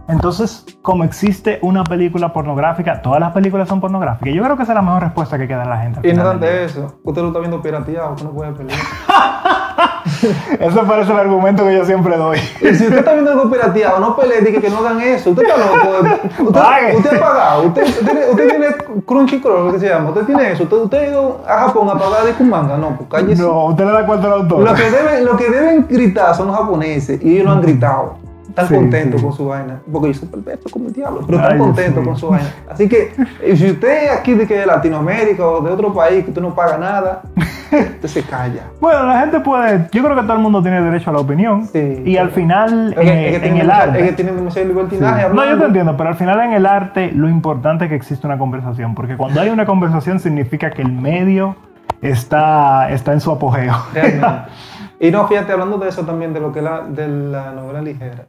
[SPEAKER 1] entonces, como existe una película pornográfica, todas las películas son pornográficas. Yo creo que esa es la mejor respuesta que hay que dar a la gente.
[SPEAKER 2] Y no tanto eso, usted lo está viendo pirateado, usted no puede pelear.
[SPEAKER 1] Ese parece el argumento que yo siempre doy.
[SPEAKER 2] Y si usted está viendo algo pirateado, no pelee, diga que no hagan eso. Usted está loco.
[SPEAKER 1] Pague.
[SPEAKER 2] Usted, ha pagado. Usted, usted tiene, usted tiene Crunchyroll, lo que se llama. Usted tiene eso. Usted, usted ha ido a Japón a pagar de manga. No, pues cállese.
[SPEAKER 1] No, usted le da cuenta al autor.
[SPEAKER 2] Lo que, deben, lo que deben gritar son los japoneses y ellos no han gritado. Están
[SPEAKER 1] Sí,
[SPEAKER 2] contentos
[SPEAKER 1] sí.
[SPEAKER 2] con su vaina. Porque ellos son perfectos como el diablo, pero están
[SPEAKER 1] Ay,
[SPEAKER 2] contentos
[SPEAKER 1] sí.
[SPEAKER 2] con su vaina. Así que eh, si usted aquí de, que de Latinoamérica o de otro país que usted no paga nada, Usted se calla.
[SPEAKER 1] Bueno, la gente puede. Yo creo que todo el mundo tiene derecho a la opinión.
[SPEAKER 2] Sí,
[SPEAKER 1] y al final, en, el arte.
[SPEAKER 2] es que tienen demasiado libertinaje
[SPEAKER 1] No, yo te entiendo, pero al final en el arte lo importante es que existe una conversación, porque cuando hay una conversación significa que el medio está, está en su apogeo.
[SPEAKER 2] Realmente. Y no, fíjate, hablando de eso también, de lo que es la, de la novela ligera.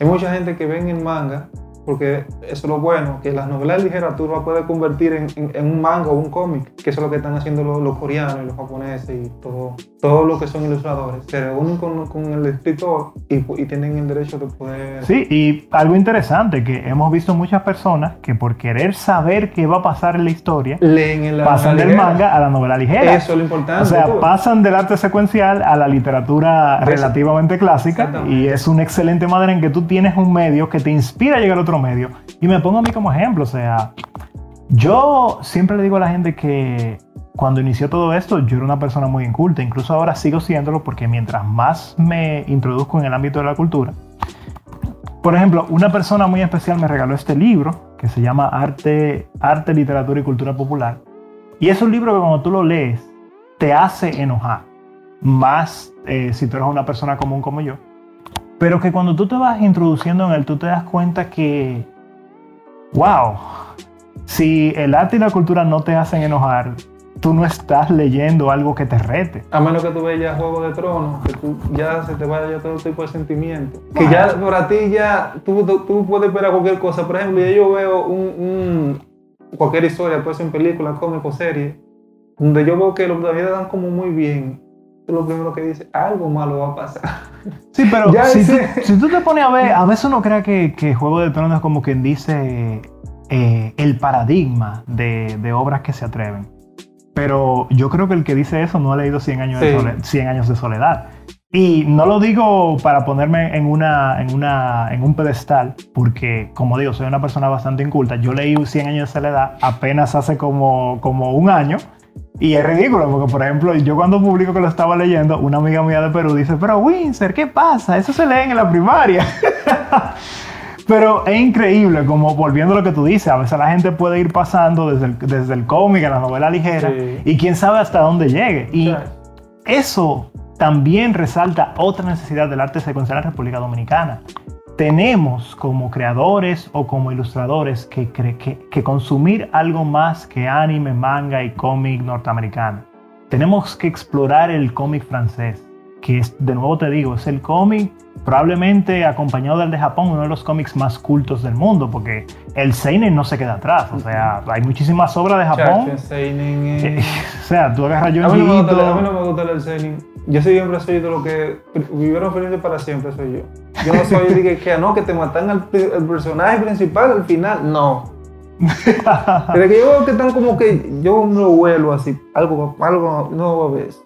[SPEAKER 2] Hay mucha gente que ven el manga, porque eso es lo bueno, que las novelas ligeras tú las puedes convertir en, en- en un manga o un cómic, que eso es lo que están haciendo los, los coreanos y los japoneses y todo, todo lo que son ilustradores. Se reúnen con, con el escritor y, y tienen el derecho de poder...
[SPEAKER 1] Sí, y algo interesante, que hemos visto muchas personas que por querer saber qué va a pasar en la historia,
[SPEAKER 2] Leen en la
[SPEAKER 1] pasan del
[SPEAKER 2] ligera.
[SPEAKER 1] manga a la novela ligera.
[SPEAKER 2] Eso es lo importante.
[SPEAKER 1] O sea,
[SPEAKER 2] tú.
[SPEAKER 1] pasan del arte secuencial a la literatura relativamente clásica y es una excelente manera en que tú tienes un medio que te inspira a llegar a otro medio. Y me pongo a mí como ejemplo, o sea, yo siempre le digo a la gente que cuando inició todo esto yo era una persona muy inculta, incluso ahora sigo siéndolo porque mientras más me introduzco en el ámbito de la cultura, por ejemplo, una persona muy especial me regaló este libro que se llama Arte, Arte, Literatura y Cultura Popular. Y es un libro que cuando tú lo lees te hace enojar, más eh, si tú eres una persona común como yo. Pero que cuando tú te vas introduciendo en él, tú te das cuenta que, wow, si el arte y la cultura no te hacen enojar, tú no estás leyendo algo que te rete.
[SPEAKER 2] A menos que tú veas Juego de Tronos, que tú ya se te vaya todo tipo de sentimientos. Que
[SPEAKER 1] Bueno.
[SPEAKER 2] ya para ti ya tú, tú, tú puedes esperar cualquier cosa. Por ejemplo, ya yo veo un, un- cualquier historia, puede ser en película, cómic o serie, donde yo veo que los David dan como muy bien. Lo primero que dices, algo malo va a pasar.
[SPEAKER 1] Sí, pero si, tú, si tú te pones a ver, a veces uno cree que, que Juego de Tronos es como quien dice eh, el paradigma de, de obras que se atreven. Pero yo creo que el que dice eso no ha leído 100 años, de,
[SPEAKER 2] Sí.
[SPEAKER 1] sole- 100 años de soledad. Y no lo digo para ponerme en, una, en, una, en un pedestal, porque como digo, soy una persona bastante inculta. Yo leí 100 años de soledad apenas hace como, como un año. Y es ridículo, porque por ejemplo, yo cuando publico que lo estaba leyendo, una amiga mía de Perú dice, pero Windsor, ¿qué pasa? Eso se lee en la primaria. pero es increíble, como volviendo a lo que tú dices, a veces la gente puede ir pasando desde el, desde el cómic a la novela ligera
[SPEAKER 2] Sí.
[SPEAKER 1] y quién sabe hasta dónde llegue. Y eso también resalta otra necesidad del arte secuencial en República Dominicana. Tenemos como creadores o como ilustradores que, que consumir algo más que anime, manga y cómic norteamericano. Tenemos que explorar el cómic francés, que es, de nuevo te digo, es el cómic probablemente acompañado del de Japón, uno de los cómics más cultos del mundo, porque el Seinen no se queda atrás. O sea, hay muchísimas obras de Japón.
[SPEAKER 2] Chacho, Seinen, eh.
[SPEAKER 1] o sea, tú agarras
[SPEAKER 2] A mí, no me gusta, a mí no me gusta el Seinen. Yo siempre soy de lo que vivieron felices para siempre, soy yo. Yo no soy de que, que no, que te matan al el personaje principal al final. No. Pero que yo veo que están como que yo lo vuelo así. Algo, algo, no ves.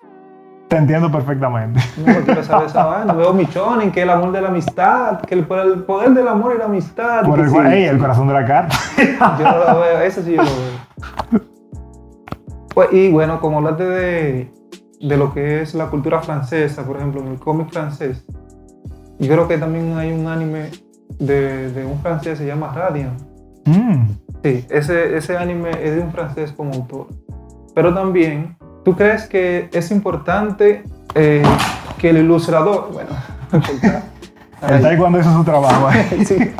[SPEAKER 1] Te entiendo perfectamente.
[SPEAKER 2] No quiero saber esa vaina. Veo Michonin, que el amor de la amistad, que el, el poder del amor y la amistad.
[SPEAKER 1] Por el,
[SPEAKER 2] sí.
[SPEAKER 1] ey, el corazón de la carta.
[SPEAKER 2] Yo no lo veo, eso sí yo lo veo. Pues, y bueno, como hablaste de, de lo que es la cultura francesa, por ejemplo, en el cómic francés, yo creo que también hay un anime de, de un francés, se llama Radiant.
[SPEAKER 1] Mm,
[SPEAKER 2] Sí, ese, ese anime es de un francés como autor. Pero también, ¿tú crees que es importante eh, que el ilustrador, bueno,
[SPEAKER 1] el taekwondo hizo su trabajo. eh.
[SPEAKER 2] sí.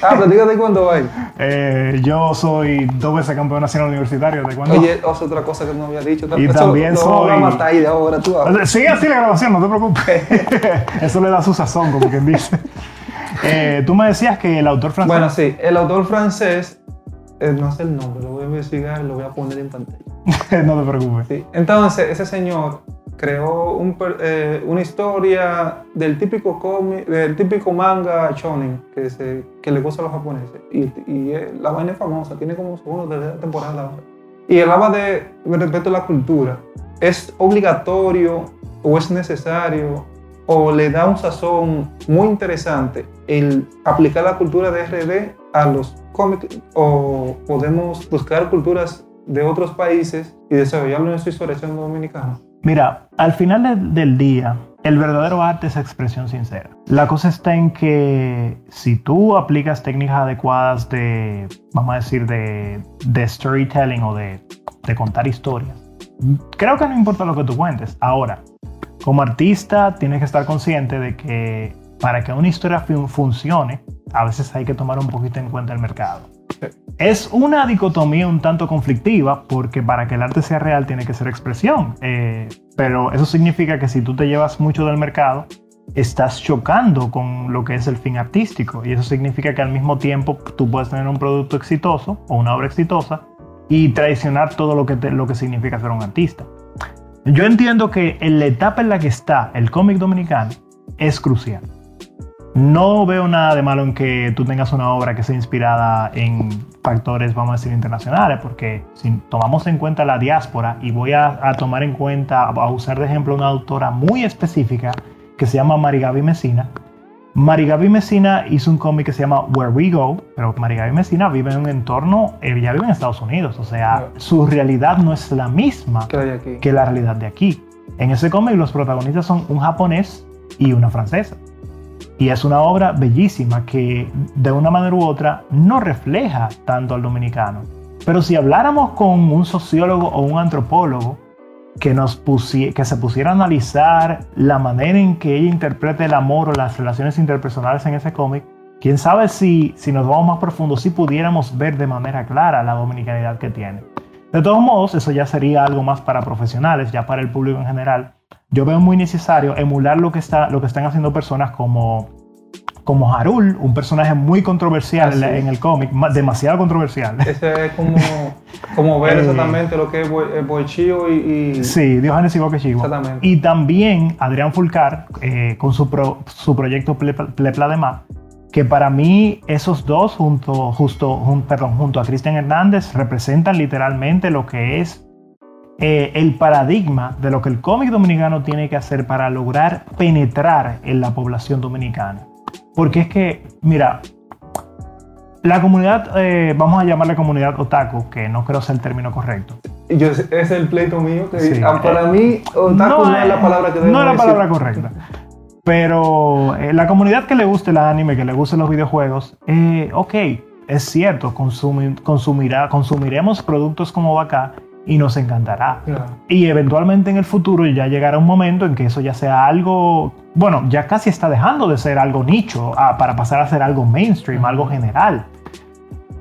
[SPEAKER 2] Ah, platícate cuándo hay.
[SPEAKER 1] Eh, yo soy dos veces campeón nacional universitario de taekwondo.
[SPEAKER 2] Oye, es otra cosa que no había dicho.
[SPEAKER 1] Y
[SPEAKER 2] Eso
[SPEAKER 1] también
[SPEAKER 2] lo
[SPEAKER 1] soy-
[SPEAKER 2] vamos a matar ahí de ahora, tú
[SPEAKER 1] Sigue así la grabación, no te preocupes. Eso le da su sazón, como quien dice. Eh, tú me decías que el autor francés.
[SPEAKER 2] Bueno, sí, el autor francés, no sé el nombre, lo voy a investigar lo voy a poner en pantalla.
[SPEAKER 1] no te preocupes.
[SPEAKER 2] Sí. Entonces, ese señor creó un eh, una historia del típico cómic, del típico manga shonen que, se, que le gusta a los japoneses. Y, y eh, la vaina es famosa, tiene como segunda o tercera temporada. Y hablaba de respecto a la cultura. ¿Es obligatorio o es necesario o le da un sazón muy interesante el aplicar la cultura de RD a los cómics o podemos buscar culturas de otros países y desarrollarlo en nuestra historia siendo dominicano?
[SPEAKER 1] Mira, al final de- del día, el verdadero arte es expresión sincera. La cosa está en que si tú aplicas técnicas adecuadas de, vamos a decir, de, storytelling o de contar historias, creo que no importa lo que tú cuentes. Ahora, como artista, tienes que estar consciente de que para que una historia funcione, a veces hay que tomar un poquito en cuenta el mercado. Es una dicotomía un tanto conflictiva porque para que el arte sea real tiene que ser expresión. Eh, pero eso significa que si tú te llevas mucho del mercado, estás chocando con lo que es el fin artístico. Y eso significa que al mismo tiempo tú puedes tener un producto exitoso o una obra exitosa y traicionar todo lo que, lo que significa ser un artista. Yo entiendo que en la etapa en la que está el cómic dominicano es crucial. No veo nada de malo en que tú tengas una obra que sea inspirada en factores, vamos a decir, internacionales, porque si tomamos en cuenta la diáspora, y voy a, tomar en cuenta, a usar de ejemplo una autora muy específica que se llama Marigaby Messina. Marigaby Messina hizo un cómic que se llama Where We Go, pero Marigaby Messina vive en un entorno, ella vive en Estados Unidos, o sea, su realidad no es la misma que la realidad de aquí. En ese cómic los protagonistas son un japonés y una francesa. Y es una obra bellísima que de una manera u otra no refleja tanto al dominicano. Pero si habláramos con un sociólogo o un antropólogo que, nos que se pusiera a analizar la manera en que ella interpreta el amor o las relaciones interpersonales en ese cómic, quién sabe si, si nos vamos más profundo, si pudiéramos ver de manera clara la dominicanidad que tiene. De todos modos, eso ya sería algo más para profesionales, ya para el público en general yo veo muy necesario emular lo que, está, lo que están haciendo personas como, como Harul, un personaje muy controversial en el cómic, demasiado controversial.
[SPEAKER 2] Ese es como, como ver eh, exactamente lo que es Boichío y, y...
[SPEAKER 1] Sí, Diógenes y Boquechío.
[SPEAKER 2] Exactamente.
[SPEAKER 1] Y también Adrián Fulcar eh, con su, su proyecto Plepla de Mar, que para mí esos dos junto, justo, perdón, junto a Cristian Hernández representan literalmente lo que es eh, el paradigma de lo que el cómic dominicano tiene que hacer para lograr penetrar en la población dominicana. Porque es que, mira, la comunidad, eh, vamos a llamarla comunidad otaku, que no creo sea el término correcto.
[SPEAKER 2] Yo, es el pleito mío que ah, para mí otaku no, es la palabra que
[SPEAKER 1] No es la palabra correcta. Pero eh, la comunidad que le guste el anime, que le gusten los videojuegos, ok, es cierto, consumirá, consumiremos productos como acá y nos encantará. Y eventualmente en el futuro ya llegará un momento en que eso ya sea algo, bueno, ya casi está dejando de ser algo nicho ah, para pasar a ser algo mainstream, algo general.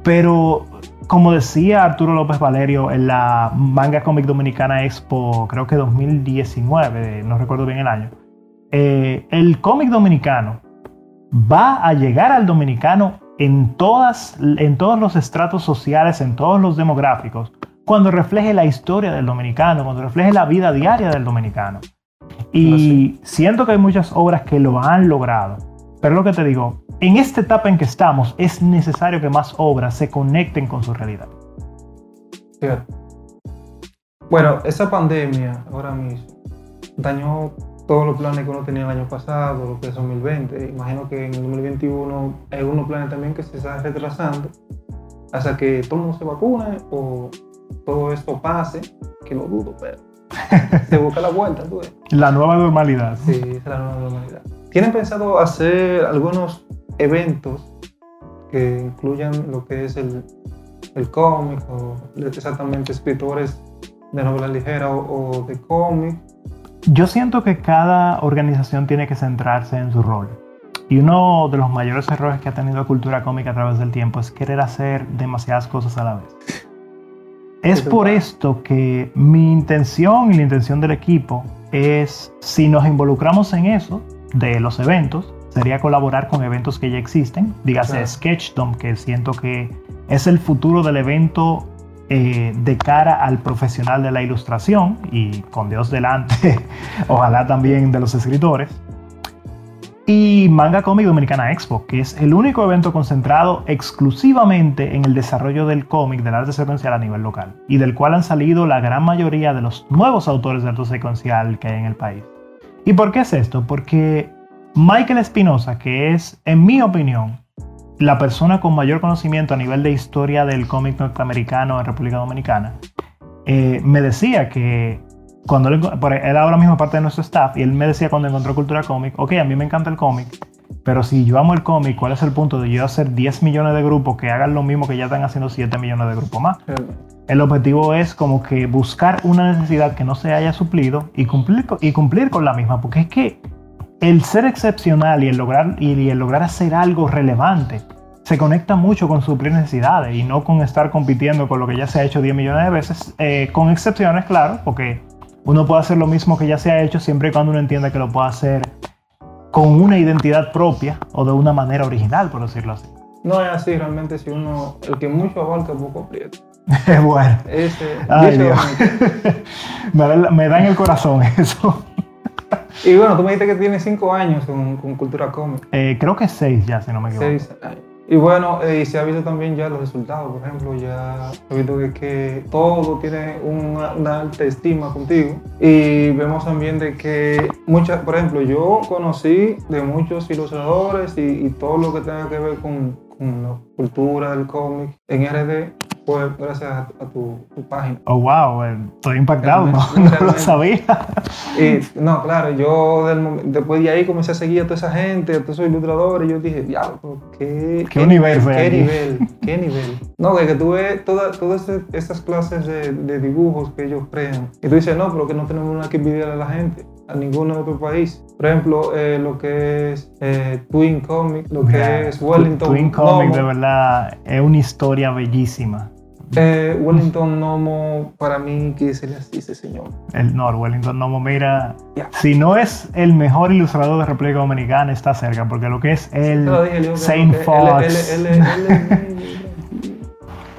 [SPEAKER 1] Pero como decía Arturo López Valerio en la Manga Comic Dominicana Expo, creo que 2019, no recuerdo bien el año, eh, el cómic dominicano va a llegar al dominicano en, todas, en todos los estratos sociales, en todos los demográficos, cuando refleje la historia del dominicano, cuando refleje la vida diaria del dominicano. Y siento que hay muchas obras que lo han logrado. Pero lo que te digo, en esta etapa en que estamos, es necesario que más obras se conecten con su realidad.
[SPEAKER 2] Bueno, esa pandemia ahora mismo dañó todos los planes que uno tenía el año pasado, lo que es 2020. Imagino que en el 2021 hay unos planes también que se están retrasando hasta que todo el mundo se vacune o todo esto pase, que no dudo, pero se busca la vuelta, tú
[SPEAKER 1] La nueva normalidad.
[SPEAKER 2] Sí, es la nueva normalidad. ¿Tienen pensado hacer algunos eventos que incluyan lo que es el, el cómic o exactamente escritores de novela ligera o, de cómic?
[SPEAKER 1] Yo siento que cada organización tiene que centrarse en su rol. Y uno de los mayores errores que ha tenido la cultura cómica a través del tiempo es querer hacer demasiadas cosas a la vez. Es por esto que mi intención y la intención del equipo es, si nos involucramos en eso, de los eventos, sería colaborar con eventos que ya existen, dígase Sketchdom, que siento que es el futuro del evento eh, de cara al profesional de la ilustración y con Dios delante, ojalá también de los escritores y Manga Comic Dominicana Expo, que es el único evento concentrado exclusivamente en el desarrollo del cómic del arte secuencial a nivel local, y del cual han salido la gran mayoría de los nuevos autores de arte secuencial que hay en el país. ¿Y por qué es esto? Porque Michael Espinosa, que es, en mi opinión, la persona con mayor conocimiento a nivel de historia del cómic norteamericano en República Dominicana, eh, me decía que cuando él, él ahora mismo parte de nuestro staff y él me decía cuando encontró cultura cómic, ok, a mí me encanta el cómic, Pero si yo amo el cómic, ¿cuál es el punto de yo hacer 10 millones de grupos que hagan lo mismo que ya están haciendo 7 millones de grupos más? El objetivo es como que buscar una necesidad que no se haya suplido y cumplir, y cumplir con la misma, porque es que el ser excepcional y el lograr, y el lograr hacer algo relevante se conecta mucho con suplir necesidades y no con estar compitiendo con lo que ya se ha hecho 10 millones de veces, eh, con excepciones, claro, porque uno puede hacer lo mismo que ya se ha hecho siempre y cuando uno entienda que lo puede hacer con una identidad propia o de una manera original, por decirlo así.
[SPEAKER 2] No es así, realmente si uno, el que mucho abarca, poco aprieta.
[SPEAKER 1] bueno.
[SPEAKER 2] Ese,
[SPEAKER 1] Ay, Dios. me, da, me da en el corazón eso.
[SPEAKER 2] y bueno, tú me dijiste que tienes cinco años con, con cultura cómica.
[SPEAKER 1] Eh, creo que seis ya, si no me equivoco.
[SPEAKER 2] Seis años. Y bueno, eh, se ha visto también ya los resultados, por ejemplo, ya he visto que, que todo tiene una, alta estima contigo. Y vemos también de que muchas, por ejemplo, yo conocí de muchos ilustradores y, y todo lo que tenga que ver con, con la cultura del cómic en RD, gracias a, a tu, tu página.
[SPEAKER 1] Oh, wow, eh, estoy impactado, no,
[SPEAKER 2] Realmente,
[SPEAKER 1] no lo sabía.
[SPEAKER 2] Y no, claro, yo del después de ahí comencé a seguir a toda esa gente, a todos esos ilustradores, y yo dije, diablo, qué,
[SPEAKER 1] Qué
[SPEAKER 2] qué
[SPEAKER 1] hay aquí".
[SPEAKER 2] nivel, qué nivel. No, que, que tú ves todas todas esas clases de, de dibujos que ellos crean, y tú dices, no, pero que no tenemos nada que envidiar a la gente, a ningún otro país. Por ejemplo, eh, lo que es eh, Twin Comic, lo que es Wellington
[SPEAKER 1] Twin Comic,
[SPEAKER 2] Nomo.
[SPEAKER 1] de verdad, es una historia bellísima.
[SPEAKER 2] Eh, Wellington Nomo, para mí, que se le ese señor.
[SPEAKER 1] El no, el Wellington Nomo, mira, si no es el mejor ilustrador de República Dominicana, está cerca, porque lo que es el Saint
[SPEAKER 2] que
[SPEAKER 1] Fox.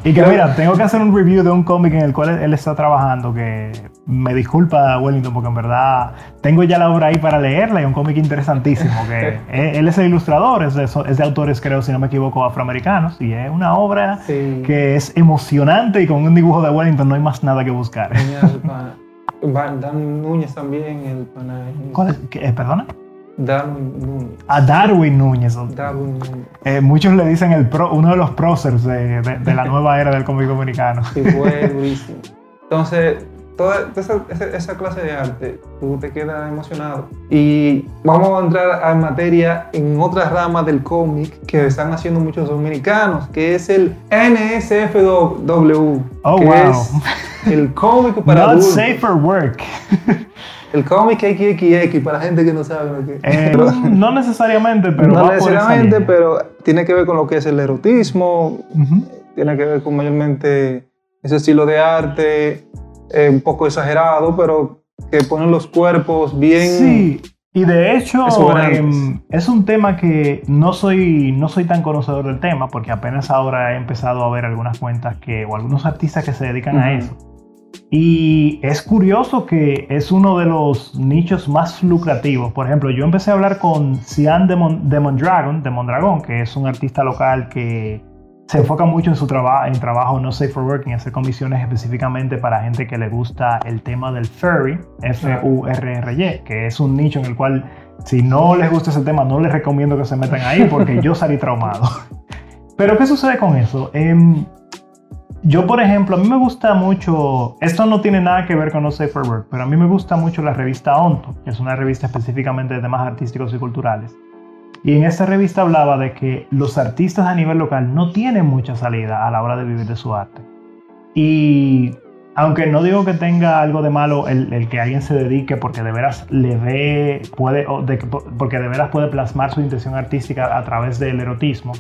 [SPEAKER 1] Y que mira, tengo que hacer un review de un cómic en el cual él está trabajando, que me disculpa Wellington, porque en verdad tengo ya la obra ahí para leerla y un cómic interesantísimo, que él es el ilustrador, es de, es de autores, creo, si no me equivoco, afroamericanos, y es una obra
[SPEAKER 2] Sí.
[SPEAKER 1] que es emocionante y con un dibujo de Wellington no hay más nada que buscar.
[SPEAKER 2] Genial, Dan Núñez también, el pana.
[SPEAKER 1] ¿Cuál es? ¿Qué? Eh, ¿Perdona?
[SPEAKER 2] Darwin Núñez.
[SPEAKER 1] A Darwin Núñez.
[SPEAKER 2] Darwin Núñez.
[SPEAKER 1] Eh, muchos le dicen el pro- uno de los próceres de, de- de la nueva era del cómic dominicano.
[SPEAKER 2] Sí, fue durísimo. Entonces, toda esa, esa- clase de arte, tú te quedas emocionado. Y vamos a entrar en materia en otra rama del cómic que están haciendo muchos dominicanos, que es el NSFW.
[SPEAKER 1] Oh,
[SPEAKER 2] que
[SPEAKER 1] wow.
[SPEAKER 2] es el cómic para
[SPEAKER 1] Not
[SPEAKER 2] adultos.
[SPEAKER 1] safe for work.
[SPEAKER 2] El cómic XXX, para gente que no sabe lo que es.
[SPEAKER 1] Eh,
[SPEAKER 2] Pero-
[SPEAKER 1] no necesariamente, pero
[SPEAKER 2] no necesariamente, pero tiene que ver con lo que es el erotismo,
[SPEAKER 1] Ujú.
[SPEAKER 2] tiene que ver con mayormente ese estilo de arte, eh, un poco exagerado, pero que ponen los cuerpos bien.
[SPEAKER 1] Sí, y de hecho em, es un tema que no soy, no soy tan conocedor del tema porque apenas ahora he empezado a ver algunas cuentas que, o algunos artistas que se dedican a eso. Y es curioso que es uno de los nichos más lucrativos. Por ejemplo, yo empecé a hablar con Cian de, Mon- de Mondragon, de Mondragón, que es un artista local que se enfoca mucho en su trabajo, en trabajo no safe for work, en hacer comisiones específicamente para gente que le gusta el tema del furry, F-U-R-R-Y, que es un nicho en el cual si no les gusta ese tema, no les recomiendo que se metan ahí porque yo salí traumado. Pero ¿qué sucede con eso? Em, yo, por ejemplo, a mí me gusta mucho, esto no tiene nada que ver con No Safe for Work, pero a mí me gusta mucho la revista Onto, que es una revista específicamente de temas artísticos y culturales. Y en esta revista hablaba de que los artistas a nivel local no tienen mucha salida a la hora de vivir de su arte. Y aunque no digo que tenga algo de malo el, que alguien se dedique porque de veras le ve, puede, porque de veras puede plasmar su intención artística a través del erotismo,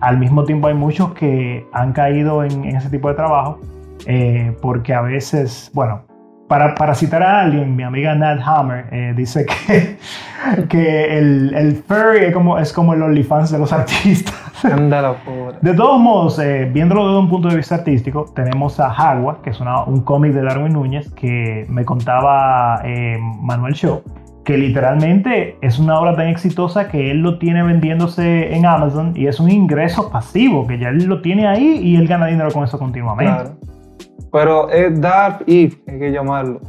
[SPEAKER 1] al mismo tiempo hay muchos que han caído en, en ese tipo de trabajo eh, porque a veces, bueno, para, para citar a alguien, mi amiga Nat Hammer eh, dice que, que el, el furry es como, es como el OnlyFans de los artistas.
[SPEAKER 2] Anda la pobre.
[SPEAKER 1] De todos modos, eh, viéndolo desde un punto de vista artístico, tenemos a Jagua, que es una- un cómic de Darwin Núñez que me contaba eh, Manuel Show, que literalmente es una obra tan exitosa que él lo tiene vendiéndose en Amazon y es un ingreso pasivo, que ya él lo tiene ahí y él gana dinero con eso continuamente.
[SPEAKER 2] Claro. Pero es Dark Eve, hay que llamarlo.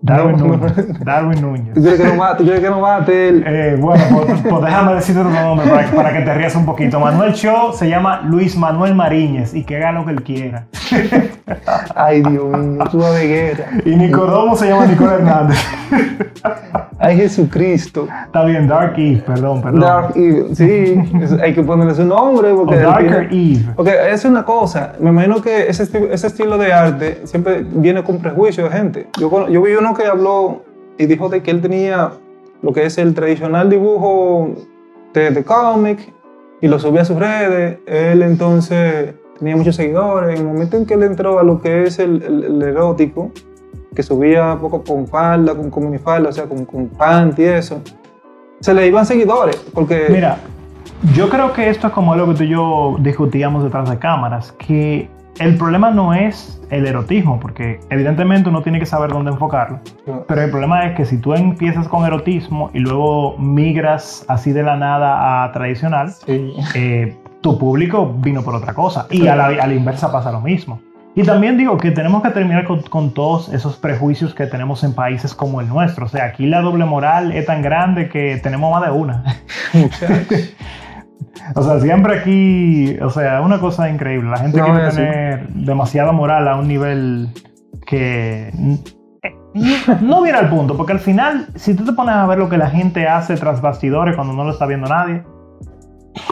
[SPEAKER 1] Darwin. Núñez, Darwin Núñez.
[SPEAKER 2] ¿Tú quieres que no mate, ¿tú quieres que no mate el...
[SPEAKER 1] Eh, bueno, pues, pues déjame decirte tu nombre para, para que te rías un poquito. Manuel Show se llama Luis Manuel Mariñez y que haga lo que él quiera.
[SPEAKER 2] Ay, Dios mío, tú veguera.
[SPEAKER 1] Y Nicodomo se llama Nicole Hernández.
[SPEAKER 2] Ay, Jesucristo.
[SPEAKER 1] Está bien, Dark Eve, perdón, perdón.
[SPEAKER 2] Dark Eve, sí, hay que ponerle su nombre.
[SPEAKER 1] o
[SPEAKER 2] Porque al
[SPEAKER 1] Darker
[SPEAKER 2] final-
[SPEAKER 1] Eve.
[SPEAKER 2] Porque es una cosa, me imagino que ese, esti- ese estilo de arte siempre viene con prejuicio de gente. Yo, yo vi uno que habló y dijo de que él tenía lo que es el tradicional dibujo de, de cómic y lo subía a sus redes. Él entonces tenía muchos seguidores. En el momento en que él entró a lo que es el, el- el erótico, que subía poco con falda, con, minifalda, o sea, con, con panty y eso, se le iban seguidores. Porque
[SPEAKER 1] Mira, yo creo que esto es como algo que tú y yo discutíamos detrás de cámaras, que el problema no es el erotismo, porque evidentemente uno tiene que saber dónde enfocarlo, pero el problema es que si tú empiezas con erotismo y luego migras así de la nada a tradicional,
[SPEAKER 2] Sí.
[SPEAKER 1] eh, tu público vino por otra cosa. Y a la, a la inversa pasa lo mismo. Y también digo que tenemos que terminar con, con todos esos prejuicios que tenemos en países como el nuestro. O sea, aquí la doble moral es tan grande que tenemos más de una. O sea, siempre aquí, o sea, una cosa increíble. La gente
[SPEAKER 2] No,
[SPEAKER 1] quiere
[SPEAKER 2] es así.
[SPEAKER 1] tener demasiada moral a un nivel que no viene al punto, porque al final, si tú te pones a ver lo que la gente hace tras bastidores cuando no lo está viendo nadie,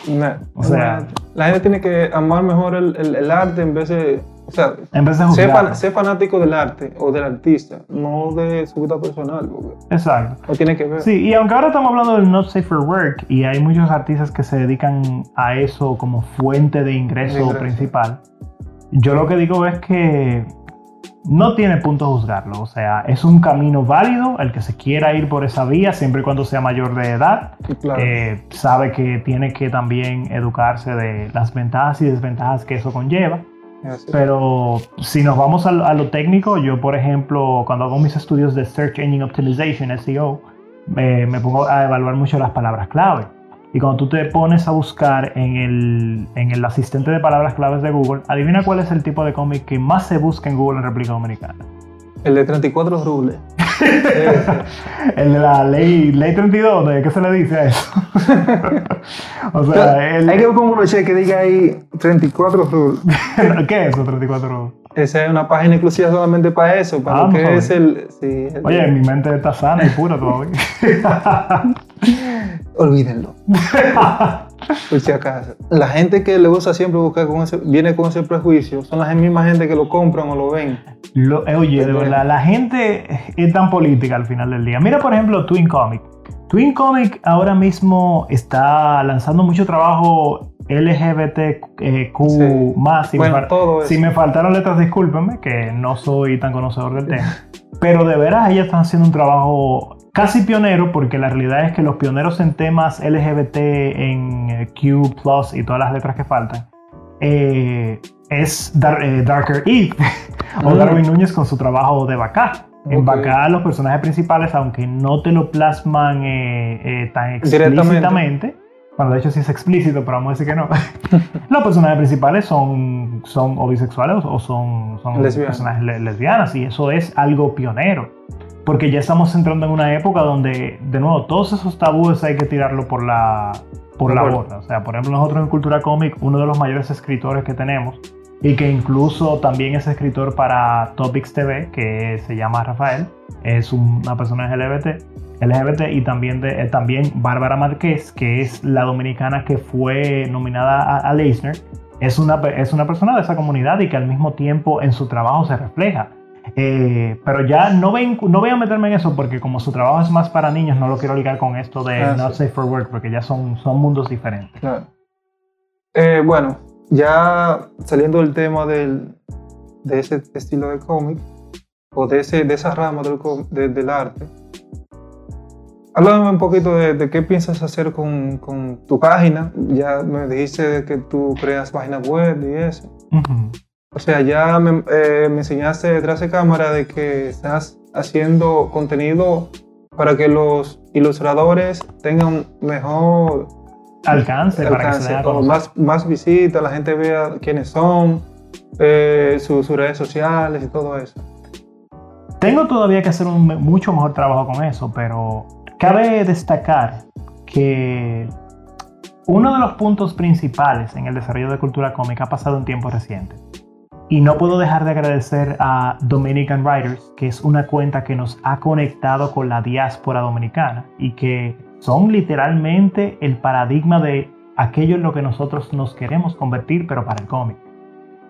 [SPEAKER 2] Nah,
[SPEAKER 1] O sea-
[SPEAKER 2] nah. la gente tiene que amar mejor el, el- el arte en vez de. O sea,
[SPEAKER 1] juzgar.
[SPEAKER 2] fan- ser fanático del arte o del artista, no de su vida personal,
[SPEAKER 1] Exacto.
[SPEAKER 2] no tiene que ver.
[SPEAKER 1] Sí, y aunque ahora estamos hablando del Not Safe for Work y hay muchos artistas que se dedican a eso como fuente de ingreso,
[SPEAKER 2] De ingreso.
[SPEAKER 1] principal, yo lo que digo es que no tiene punto juzgarlo. O sea, es un camino válido el que se quiera ir por esa vía siempre y cuando sea mayor de edad.
[SPEAKER 2] Claro.
[SPEAKER 1] Eh, sabe que tiene que también educarse de las ventajas y desventajas que eso conlleva.
[SPEAKER 2] Así.
[SPEAKER 1] Pero si nos vamos a, lo- técnico, yo por ejemplo, cuando hago mis estudios de Search Engine Optimization, SEO, me pongo a evaluar mucho las palabras clave. Y cuando tú te pones a buscar en el, en el asistente de palabras claves de Google, adivina cuál es el tipo de cómic que más se busca en Google en República Dominicana.
[SPEAKER 2] El de 34 rubles.
[SPEAKER 1] El de la ley, ley 32, ¿de qué se le dice a eso? o sea, el,
[SPEAKER 2] Hay que buscar un crochet que diga ahí 34 rubles.
[SPEAKER 1] ¿qué es eso, 34?
[SPEAKER 2] Esa es una página exclusiva solamente para eso, para
[SPEAKER 1] Ah,
[SPEAKER 2] lo que es el. Sí, el-
[SPEAKER 1] Oye, mi mente está sana y pura todavía.
[SPEAKER 2] Olvídenlo. Por si acaso. La gente que le gusta siempre buscar con ese, viene con ese prejuicio, son las mismas gente que lo compran o lo ven.
[SPEAKER 1] Lo- eh, oye, de verdad, la gente es tan política al final del día. Mira, por ejemplo, Twin Comic. Twin Comic ahora mismo está lanzando mucho trabajo LGBTQ
[SPEAKER 2] Sí.
[SPEAKER 1] más. Si,
[SPEAKER 2] Bueno,
[SPEAKER 1] me
[SPEAKER 2] todo
[SPEAKER 1] si me faltaron letras, discúlpenme, que no soy tan conocedor del tema. Pero de veras, ellas están haciendo un trabajo casi pionero, porque la realidad es que los pioneros en temas LGBT, en eh, Q, y todas las letras que faltan, eh, es Dar- eh, Darker Eve o
[SPEAKER 2] Mm.
[SPEAKER 1] Darwin Núñez con su trabajo de Bacá. En
[SPEAKER 2] Ok.
[SPEAKER 1] Bacá los personajes principales, aunque no te lo plasman eh, tan explícitamente, bueno, de hecho sí es explícito, pero vamos a decir que no. los personajes principales son, son o bisexuales o son, son
[SPEAKER 2] Lesbianas.
[SPEAKER 1] personajes le- lesbianas y eso es algo pionero. Porque ya estamos entrando en una época donde, de nuevo, todos esos tabúes hay que tirarlo por la, por la borda. O sea, por ejemplo, nosotros en Cultura Cómic, uno de los mayores escritores que tenemos, y que incluso también es escritor para Topics TV, que se llama Rafael, es un- una persona LGBT, LGBT y también, de, eh, también Bárbara Márquez, que es la dominicana que fue nominada a, a Leisner, es una, es una persona de esa comunidad y que al mismo tiempo en su trabajo se refleja. Eh, pero ya no, ven, no voy a meterme en eso porque como su trabajo es más para niños, no lo quiero ligar con esto de
[SPEAKER 2] Ah,
[SPEAKER 1] Not
[SPEAKER 2] sí.
[SPEAKER 1] Safe for Work porque ya son, son mundos diferentes.
[SPEAKER 2] Claro. Eh, bueno, ya saliendo del tema del, de ese estilo de cómic, o de, ese, de esa rama del, de- del arte, háblame un poquito de, de qué piensas hacer con, con tu página. Ya me dijiste que tú creas páginas web y eso.
[SPEAKER 1] Ujú.
[SPEAKER 2] O sea, ya me, eh, me enseñaste detrás de cámara de que estás haciendo contenido para que los ilustradores tengan mejor
[SPEAKER 1] Alcance, para que se
[SPEAKER 2] alcance, o más, más visitas, la gente vea quiénes son, eh, su- sus redes sociales y todo eso.
[SPEAKER 1] Tengo todavía que hacer un mucho mejor trabajo con eso, pero cabe destacar que uno de los puntos principales en el desarrollo de cultura cómica ha pasado en tiempos recientes. Y no puedo dejar de agradecer a Dominican Writers, que es una cuenta que nos ha conectado con la diáspora dominicana y que son literalmente el paradigma de aquello en lo que nosotros nos queremos convertir, pero para el cómic.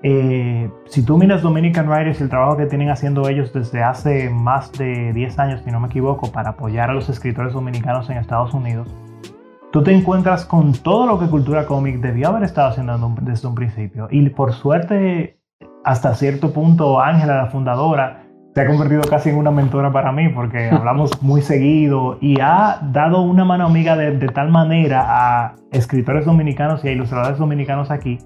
[SPEAKER 1] Eh, si tú miras Dominican Writers y el trabajo que tienen haciendo ellos desde hace más de 10 años, si no me equivoco, para apoyar a los escritores dominicanos en Estados Unidos, tú te encuentras con todo lo que Cultura Cómic debió haber estado haciendo desde un principio. Y por suerte, hasta cierto punto, Ángela, la fundadora, se ha convertido casi en una mentora para mí porque hablamos muy seguido y ha dado una mano amiga de, de tal manera a escritores dominicanos y a ilustradores dominicanos aquí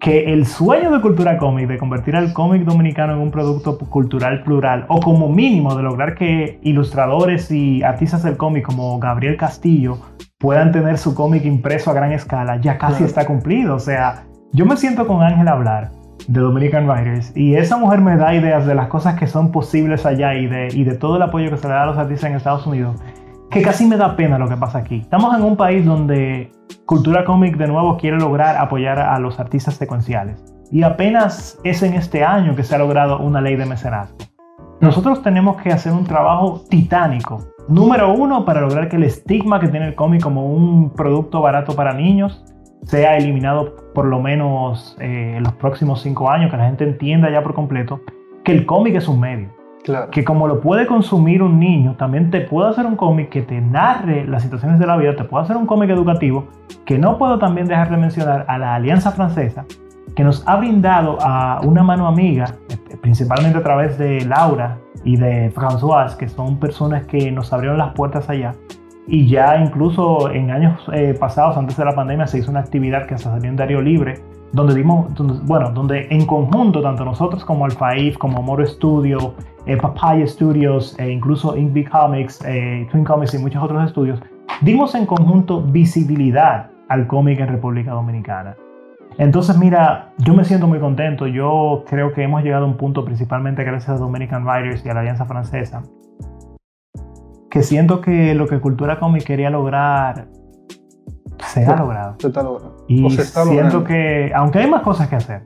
[SPEAKER 1] que el sueño de Cultura Cómic, de convertir al cómic dominicano en un producto cultural plural, o como mínimo de lograr que ilustradores y artistas del cómic como Gabriel Castillo puedan tener su cómic impreso a gran escala, ya casi está cumplido. O sea, yo me siento con Ángel a hablar de Dominican Writers y esa mujer me da ideas de las cosas que son posibles allá y de, y de todo el apoyo que se le da a los artistas en Estados Unidos, que casi me da pena lo que pasa aquí. Estamos en un país donde Cultura Comic de nuevo quiere lograr apoyar a los artistas secuenciales. Y apenas es en este año que se ha logrado una ley de mecenazgo. Nosotros tenemos que hacer un trabajo titánico. Número uno, para lograr que el estigma que tiene el cómic como un producto barato para niños sea eliminado por lo menos eh, en los próximos cinco años, que la gente entienda ya por completo que el cómic es un medio que como lo puede consumir un niño, también te puedo hacer un cómic que te narre las situaciones de la vida, te puedo hacer un cómic educativo, que no puedo también dejar de mencionar a la Alianza Francesa, que nos ha brindado a una mano amiga, eh, principalmente a través de Laura y de François, que son personas que nos abrieron las puertas allá. Y ya incluso en años eh, pasados, antes de la pandemia, se hizo una actividad que hasta salió en Darío Libre, donde dimos, bueno, donde en conjunto, tanto nosotros como Alfaif, como Moro Studio, eh, Papaya Studios, e incluso Inkbee Comics, eh, Twin Comics y muchos otros estudios, dimos en conjunto visibilidad al cómic en República Dominicana. Entonces, mira, yo me siento muy contento. Yo creo que hemos llegado a un punto, principalmente gracias a Dominican Writers y a la Alianza Francesa, que siento que lo que Cultura Comic quería lograr se ha logrado.
[SPEAKER 2] Se está logrando.
[SPEAKER 1] Y siento que, aunque hay más cosas que hacer,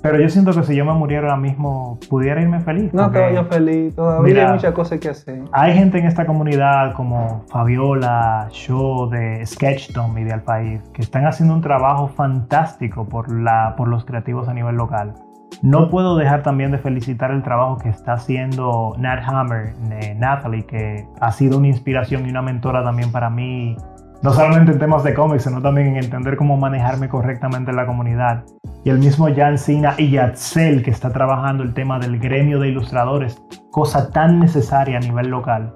[SPEAKER 1] pero yo siento que si yo me muriera ahora mismo, pudiera irme feliz.
[SPEAKER 2] No, todavía feliz, todavía hay muchas cosas que hacer.
[SPEAKER 1] Hay gente en esta comunidad como Fabiola, Show de Sketchdom y de Alpaís, que están haciendo un trabajo fantástico por, la, por los creativos a nivel local. No puedo dejar también de felicitar el trabajo que está haciendo Nat Hammer, de Natalie, que ha sido una inspiración y una mentora también para mí no solamente en temas de cómics, sino también en entender cómo manejarme correctamente en la comunidad. Y el mismo Jan Sina y Yatzel, que está trabajando el tema del gremio de ilustradores, cosa tan necesaria a nivel local,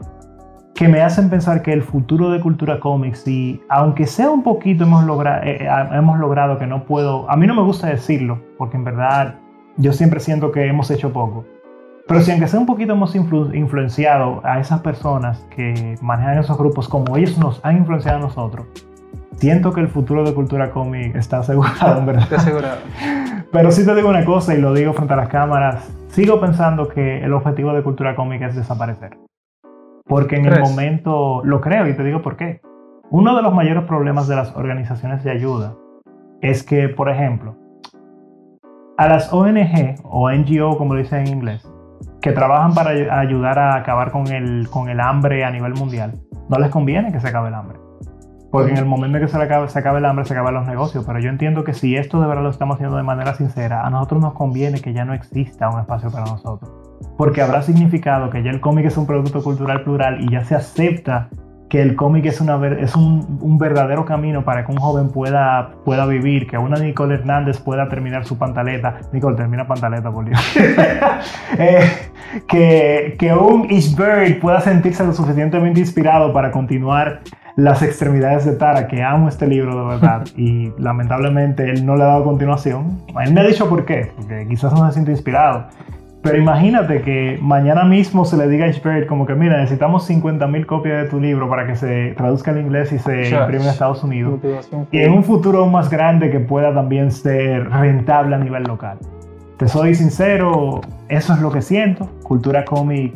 [SPEAKER 1] que me hacen pensar que el futuro de Cultura Comics, y aunque sea un poquito hemos, logrado eh, eh, hemos logrado que no puedo, a mí no me gusta decirlo, porque en verdad yo siempre siento que hemos hecho poco, pero si aunque sea un poquito hemos influenciado a esas personas que manejan esos grupos como ellos nos han influenciado a nosotros, siento que el futuro de cultura cómic está asegurado, en verdad.
[SPEAKER 2] Está asegurado.
[SPEAKER 1] Pero sí te digo una cosa y lo digo frente a las cámaras, sigo pensando que el objetivo de cultura cómica es desaparecer. Porque en el momento, lo creo y te digo por qué. Uno de los mayores problemas de las organizaciones de ayuda es que, por ejemplo, a las ONG o NGO, como lo dicen en inglés, que trabajan para ayudar a acabar con el, con el hambre a nivel mundial, no les conviene que se acabe el hambre. Porque en el momento en que se acabe, se acabe el hambre, se acaban los negocios. Pero yo entiendo que si esto de verdad lo estamos haciendo de manera sincera, a nosotros nos conviene que ya no exista un espacio para nosotros. Porque habrá significado que ya el cómic es un producto cultural plural y ya se acepta que el cómic es, una, es un, un, verdadero camino para que un joven pueda, pueda vivir, que una Nicole Hernández pueda terminar su pantaleta. Nicole, termina pantaleta, por Dios. eh, que, que un Bird pueda sentirse lo suficientemente inspirado para continuar las extremidades de Tara, que amo este libro de verdad, y lamentablemente él no le ha dado continuación. Él me ha dicho por qué, porque quizás no se siente inspirado. Pero imagínate que mañana mismo se le diga a Spirit como que, mira, necesitamos 50.000 copias de tu libro para que se traduzca al inglés y se imprime en Estados Unidos. Y en un futuro aún más grande que pueda también ser rentable a nivel local. Te soy sincero, eso es lo que siento. Cultura cómic,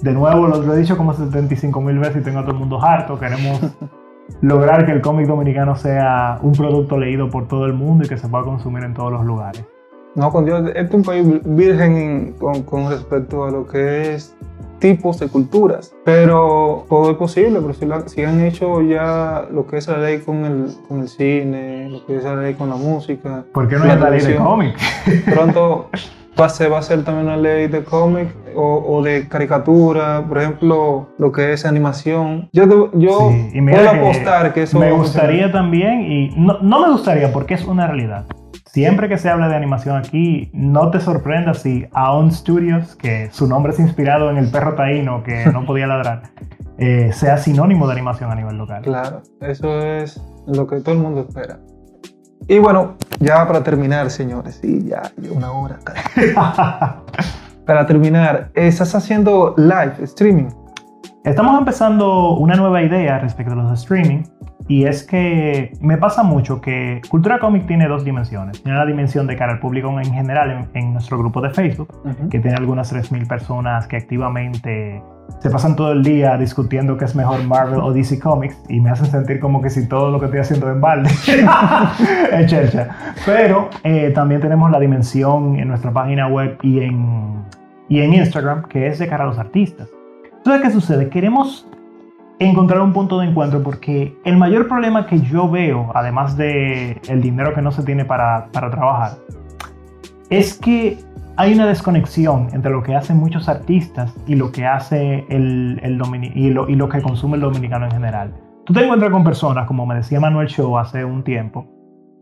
[SPEAKER 1] de nuevo lo, he dicho como 75.000 veces y tengo a todo el mundo harto. Queremos lograr que el cómic dominicano sea un producto leído por todo el mundo y que se pueda consumir en todos los lugares.
[SPEAKER 2] No, con Dios, este es un país virgen en- con, con respecto a lo que es tipos de culturas. Pero todo es posible, pero si, la- si han hecho ya lo que es la ley con el, con el cine, lo que es la ley con la música.
[SPEAKER 1] ¿Por qué no
[SPEAKER 2] la
[SPEAKER 1] hay una ley de cómic?
[SPEAKER 2] Pronto va a ser, va a ser también una ley de cómic o, o de caricatura, por ejemplo, lo que es animación. Yo, yo
[SPEAKER 1] Sí,
[SPEAKER 2] puedo
[SPEAKER 1] que
[SPEAKER 2] apostar que eso
[SPEAKER 1] Me gustaría también, y no, no me gustaría porque es una realidad. Siempre que se habla de animación aquí, no te sorprendas si Aon Studios, que su nombre es inspirado en el perro taíno que no podía ladrar, eh, sea sinónimo de animación a nivel local.
[SPEAKER 2] Claro, eso es lo que todo el mundo espera. Y bueno, ya para terminar, señores, sí, ya llevo una hora. para terminar, estás haciendo live streaming.
[SPEAKER 1] Estamos empezando una nueva idea respecto a los streaming y es que me pasa mucho que Cultura Comic tiene dos dimensiones. Tiene la dimensión de cara al público en general en, en nuestro grupo de Facebook, que tiene algunas 3.000 personas que activamente se pasan todo el día discutiendo qué es mejor Marvel o DC Comics y me hacen sentir como que si todo lo que estoy haciendo es en balde. es chercha. Pero eh, también tenemos la dimensión en nuestra página web y en, y en Instagram que es de cara a los artistas. Entonces, ¿qué sucede? Queremos encontrar un punto de encuentro porque el mayor problema que yo veo, además de el dinero que no se tiene para, para trabajar, es que hay una desconexión entre lo que hacen muchos artistas y lo que hace el, el y, lo, y lo que consume el dominicano en general. Tú te encuentras con personas, como me decía Manuel Show hace un tiempo,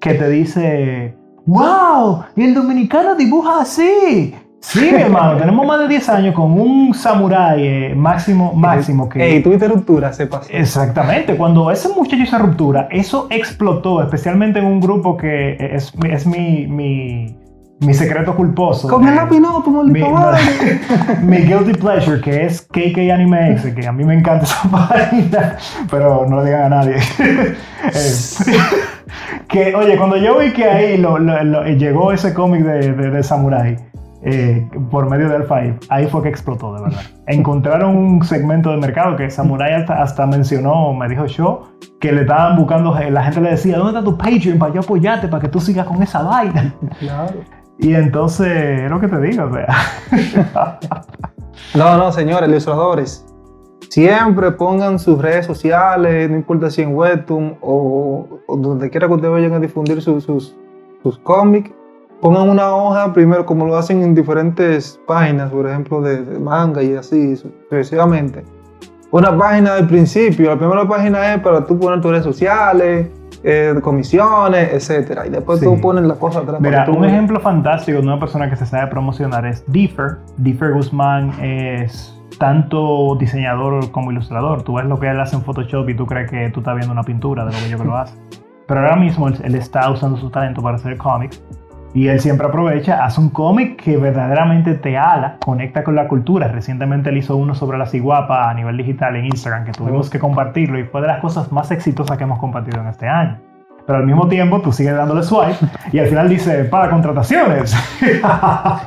[SPEAKER 1] que te dice, wow, y el dominicano dibuja así. Sí, mi hermano, tenemos más de 10 años con un samurái eh, máximo, máximo que...
[SPEAKER 2] Ey, tu ruptura se pasó.
[SPEAKER 1] Exactamente, cuando ese muchacho hizo ruptura, eso explotó, especialmente en un grupo que es, es mi, mi, mi secreto culposo.
[SPEAKER 2] Con el tu
[SPEAKER 1] mi,
[SPEAKER 2] maldito madre.
[SPEAKER 1] mi guilty pleasure, que es KK Anime X, que a mí me encanta esa página, pero no le digan a nadie. Eh, que, oye, cuando yo vi que ahí lo- lo- lo- llegó ese cómic de, de, de Samurai eh, por medio del Five, ahí fue que explotó, de verdad. Encontraron un segmento de mercado que Samurai hasta, hasta mencionó, me dijo yo, que le estaban buscando, la gente le decía, ¿dónde está tu Patreon para yo apoyarte, para que tú sigas con esa vaina?
[SPEAKER 2] Claro.
[SPEAKER 1] Y entonces, es lo que te digo, o sea.
[SPEAKER 2] No, no, señores, ilustradores. Siempre pongan sus redes sociales, no importa si en Webtoon o, o donde quiera que ustedes vayan a difundir sus, sus, sus cómics. Pongan una hoja primero, como lo hacen en diferentes páginas, por ejemplo, de, de manga y así sucesivamente. Una página del principio, la primera página es para tú poner tus redes sociales, eh, comisiones, etcétera. Y después
[SPEAKER 1] Sí.
[SPEAKER 2] tú pones las cosas atrás.
[SPEAKER 1] Mira, un ejemplo fantástico de una persona que se sabe promocionar es Differ. Differ Guzmán es tanto diseñador como ilustrador. Tú ves lo que él hace en Photoshop y tú crees que tú estás viendo una pintura de lo bello que lo hace. Pero ahora mismo él, él está usando su talento para hacer cómics. Y él siempre aprovecha, hace un cómic que verdaderamente te ala, conecta con la cultura. Recientemente él hizo uno sobre la ciguapa a nivel digital en Instagram, que tuvimos que compartirlo y fue de las cosas más exitosas que hemos compartido en este año. Pero al mismo tiempo tú sigues dándole swipe y al final dice, para contrataciones.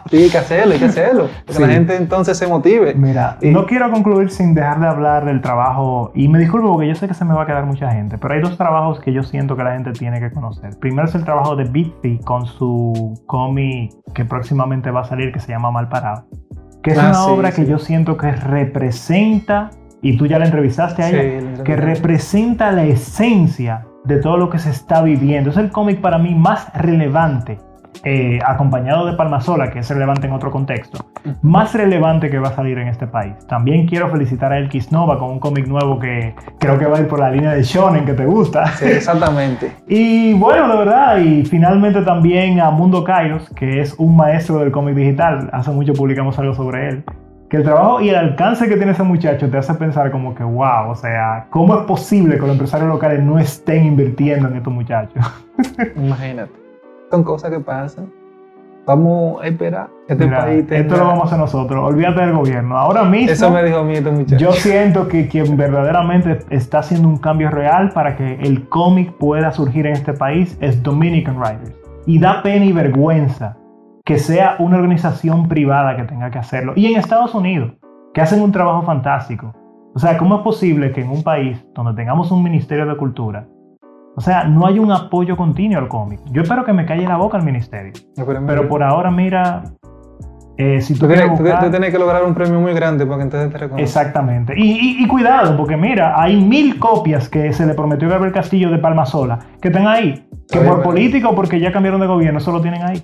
[SPEAKER 2] Sí, hay que hacerlo, hay que hacerlo. Que
[SPEAKER 1] Sí.
[SPEAKER 2] la gente entonces se motive.
[SPEAKER 1] Mira,
[SPEAKER 2] Y-
[SPEAKER 1] no quiero concluir sin dejar de hablar del trabajo, y me disculpo porque yo sé que se me va a quedar mucha gente, pero hay dos trabajos que yo siento que la gente tiene que conocer. Primero es el trabajo de Bitsy con su cómic que próximamente va a salir que se llama Mal Parado, que es
[SPEAKER 2] Ah,
[SPEAKER 1] una
[SPEAKER 2] sí,
[SPEAKER 1] obra que
[SPEAKER 2] sí.
[SPEAKER 1] yo siento que representa, y tú ya la entrevistaste a ella,
[SPEAKER 2] la
[SPEAKER 1] que representa la esencia de todo lo que se está viviendo. Es el cómic para mí más relevante, eh, acompañado de Palmasola, que es relevante en otro contexto, más relevante que va a salir en este país. También quiero felicitar a Elkis Nova con un cómic nuevo que creo que va a ir por la línea de Shonen que te gusta.
[SPEAKER 2] Sí, exactamente.
[SPEAKER 1] Y bueno, de verdad, y finalmente también a Mundo Kairos, que es un maestro del cómic digital. Hace mucho publicamos algo sobre él. Que el trabajo y el alcance que tiene ese muchacho te hace pensar como que, wow, o sea, ¿cómo es posible que los empresarios locales no estén invirtiendo en estos muchachos?
[SPEAKER 2] Imagínate. Son cosas que pasan. Vamos a esperar que este
[SPEAKER 1] Mira,
[SPEAKER 2] país
[SPEAKER 1] esto
[SPEAKER 2] tenga-
[SPEAKER 1] lo vamos a hacer nosotros, olvídate del gobierno. Ahora mismo,
[SPEAKER 2] Eso me dijo a mí este muchacho.
[SPEAKER 1] yo siento que quien verdaderamente está haciendo un cambio real para que el cómic pueda surgir en este país es Dominican Writers. Y da pena y vergüenza que sea una organización privada que tenga que hacerlo. Y en Estados Unidos, que hacen un trabajo fantástico. O sea, ¿cómo es posible que en un país donde tengamos un Ministerio de Cultura O sea, no hay un apoyo continuo al cómic. Yo espero que me calle la boca el ministerio.
[SPEAKER 2] No, pero
[SPEAKER 1] Pero por ahora, mira, eh, si tú,
[SPEAKER 2] tienes, tú-
[SPEAKER 1] buscar-
[SPEAKER 2] tú tienes que lograr un premio muy grande para que entonces te reconozcan.
[SPEAKER 1] Exactamente. Y, y- y cuidado, porque mira, hay mil copias que se le prometió a Gabriel Castillo de Palma Sola, que están ahí, que
[SPEAKER 2] Oye,
[SPEAKER 1] por político o porque ya cambiaron de gobierno, eso lo tienen ahí.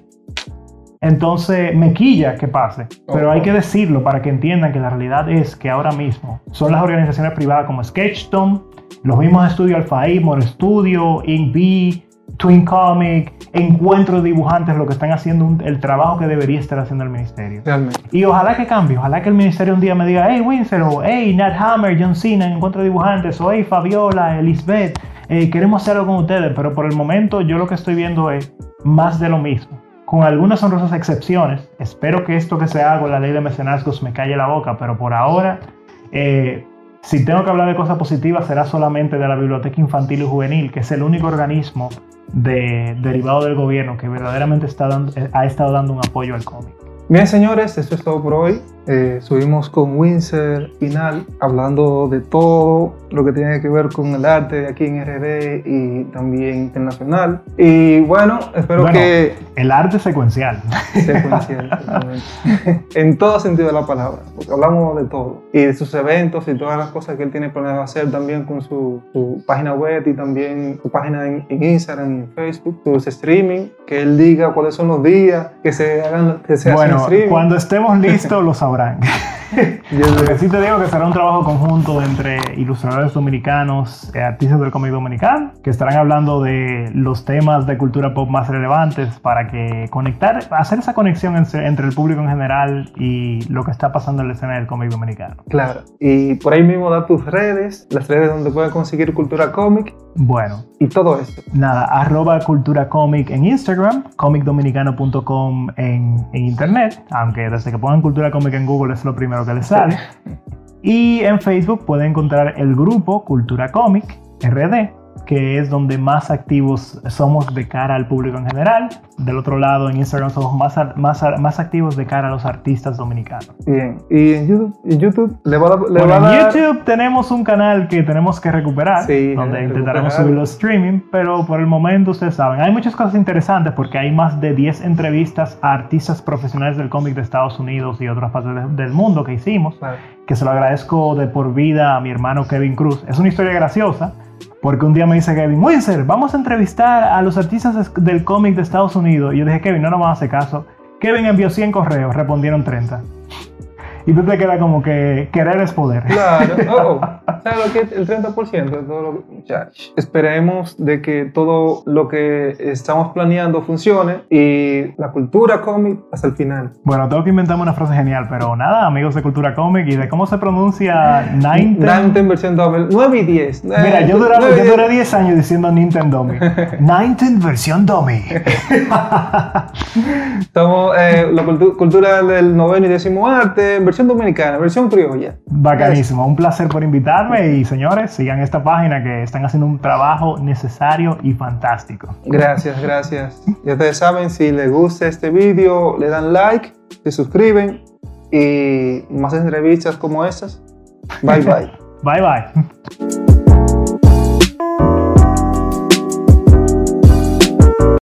[SPEAKER 1] Entonces, me quilla que pase, pero hay que decirlo para que entiendan que la realidad es que ahora mismo son las organizaciones privadas como Sketchtom, los mismos estudios Alfaí, More Studio, Inc. Twin Comic, Encuentro de Dibujantes, lo que están haciendo un- el trabajo que debería estar haciendo el ministerio.
[SPEAKER 2] Realmente.
[SPEAKER 1] Y ojalá que cambie, ojalá que el ministerio un día me diga, hey Winsor, o hey Nat Hammer, John Cena, Encuentro de Dibujantes, o hey Fabiola, Elizabeth, eh, queremos hacer algo con ustedes, pero por el momento yo lo que estoy viendo es más de lo mismo. Con algunas honrosas excepciones, espero que esto que se haga con la ley de mecenazgos me calle la boca, pero por ahora, eh, si tengo que hablar de cosas positivas, será solamente de la Biblioteca Infantil y Juvenil, que es el único organismo de, derivado del gobierno que verdaderamente está dando- eh, ha estado dando un apoyo al cómic.
[SPEAKER 2] Bien, señores, esto es todo por hoy. Eh, subimos con Windsor final hablando de todo lo que tiene que ver con el arte aquí en RD y también internacional. Y bueno, espero
[SPEAKER 1] Bueno.
[SPEAKER 2] que
[SPEAKER 1] El arte secuencial.
[SPEAKER 2] secuencial, en todo sentido de la palabra, porque hablamos de todo y de sus eventos y todas las cosas que él tiene planeado hacer también con su, su página web y también su página en, en Instagram y en Facebook, sus streaming, que él diga cuáles son los días que se hagan que se hacen
[SPEAKER 1] Bueno,
[SPEAKER 2] streaming.
[SPEAKER 1] cuando estemos listos lo sabrán.
[SPEAKER 2] Yo
[SPEAKER 1] Lo
[SPEAKER 2] le-
[SPEAKER 1] que sí te digo que será un trabajo conjunto entre ilustradores dominicanos, eh, artistas del cómic dominicano, que estarán hablando de los temas de cultura pop más relevantes para que conectar, hacer esa conexión entre, el público en general y lo que está pasando en la escena del cómic dominicano.
[SPEAKER 2] Claro, y por ahí mismo da tus redes, las redes donde puedes conseguir cultura cómic
[SPEAKER 1] Bueno,
[SPEAKER 2] y todo esto.
[SPEAKER 1] nada, arroba cultura comic en Instagram, comicdominicano.com en, en internet, aunque desde que pongan cultura comic en Google es lo primero que les sale. Y en Facebook pueden encontrar el grupo Cultura Comic RD, que es donde más activos somos de cara al público en general. Del otro lado, en Instagram somos más, más, más activos de cara a los artistas dominicanos.
[SPEAKER 2] Bien, y en YouTube, en YouTube le va a, le
[SPEAKER 1] Bueno,
[SPEAKER 2] va a
[SPEAKER 1] en
[SPEAKER 2] dar...
[SPEAKER 1] YouTube tenemos un canal que tenemos que recuperar,
[SPEAKER 2] Sí,
[SPEAKER 1] donde intentaremos subirlo a streaming, pero por el momento ustedes saben, hay muchas cosas interesantes porque hay más de 10 entrevistas a artistas profesionales del cómic de Estados Unidos y otras partes de- del mundo que hicimos,
[SPEAKER 2] Claro.
[SPEAKER 1] que se lo agradezco de por vida a mi hermano Kevin Cruz. Es una historia graciosa. Porque un día me dice Kevin, Windsor, vamos a entrevistar a los artistas del cómic de Estados Unidos. Y yo dije, Kevin, no nos vamos a hacer caso. Kevin envió 100 correos, respondieron 30. Y tú te quedas como que querer es poder.
[SPEAKER 2] Claro, oh, oh. ¿sabes lo que el 30% de todo lo que... Muchachos, Esperemos de que todo lo que estamos planeando funcione y la cultura cómic hasta el final.
[SPEAKER 1] Bueno, tengo que inventarme una frase genial, pero nada, amigos de Cultura Cómic y de cómo se pronuncia Nintendo.
[SPEAKER 2] En versión doble, 9 y 10.
[SPEAKER 1] Mira, yo, duraba, yo duré 10 años diciendo Nintendo Dummy. Nintendo versión Dummy.
[SPEAKER 2] Somos eh, la cultu- cultura del noveno y décimo arte, versión dominicana, versión criolla.
[SPEAKER 1] Bacanísimo, un placer por invitarme y señores, sigan esta página que están haciendo un trabajo necesario y fantástico.
[SPEAKER 2] Gracias, gracias. Ya ustedes saben, si les gusta este vídeo, le dan like, se suscriben y más entrevistas como estas. Bye bye.
[SPEAKER 1] Bye bye.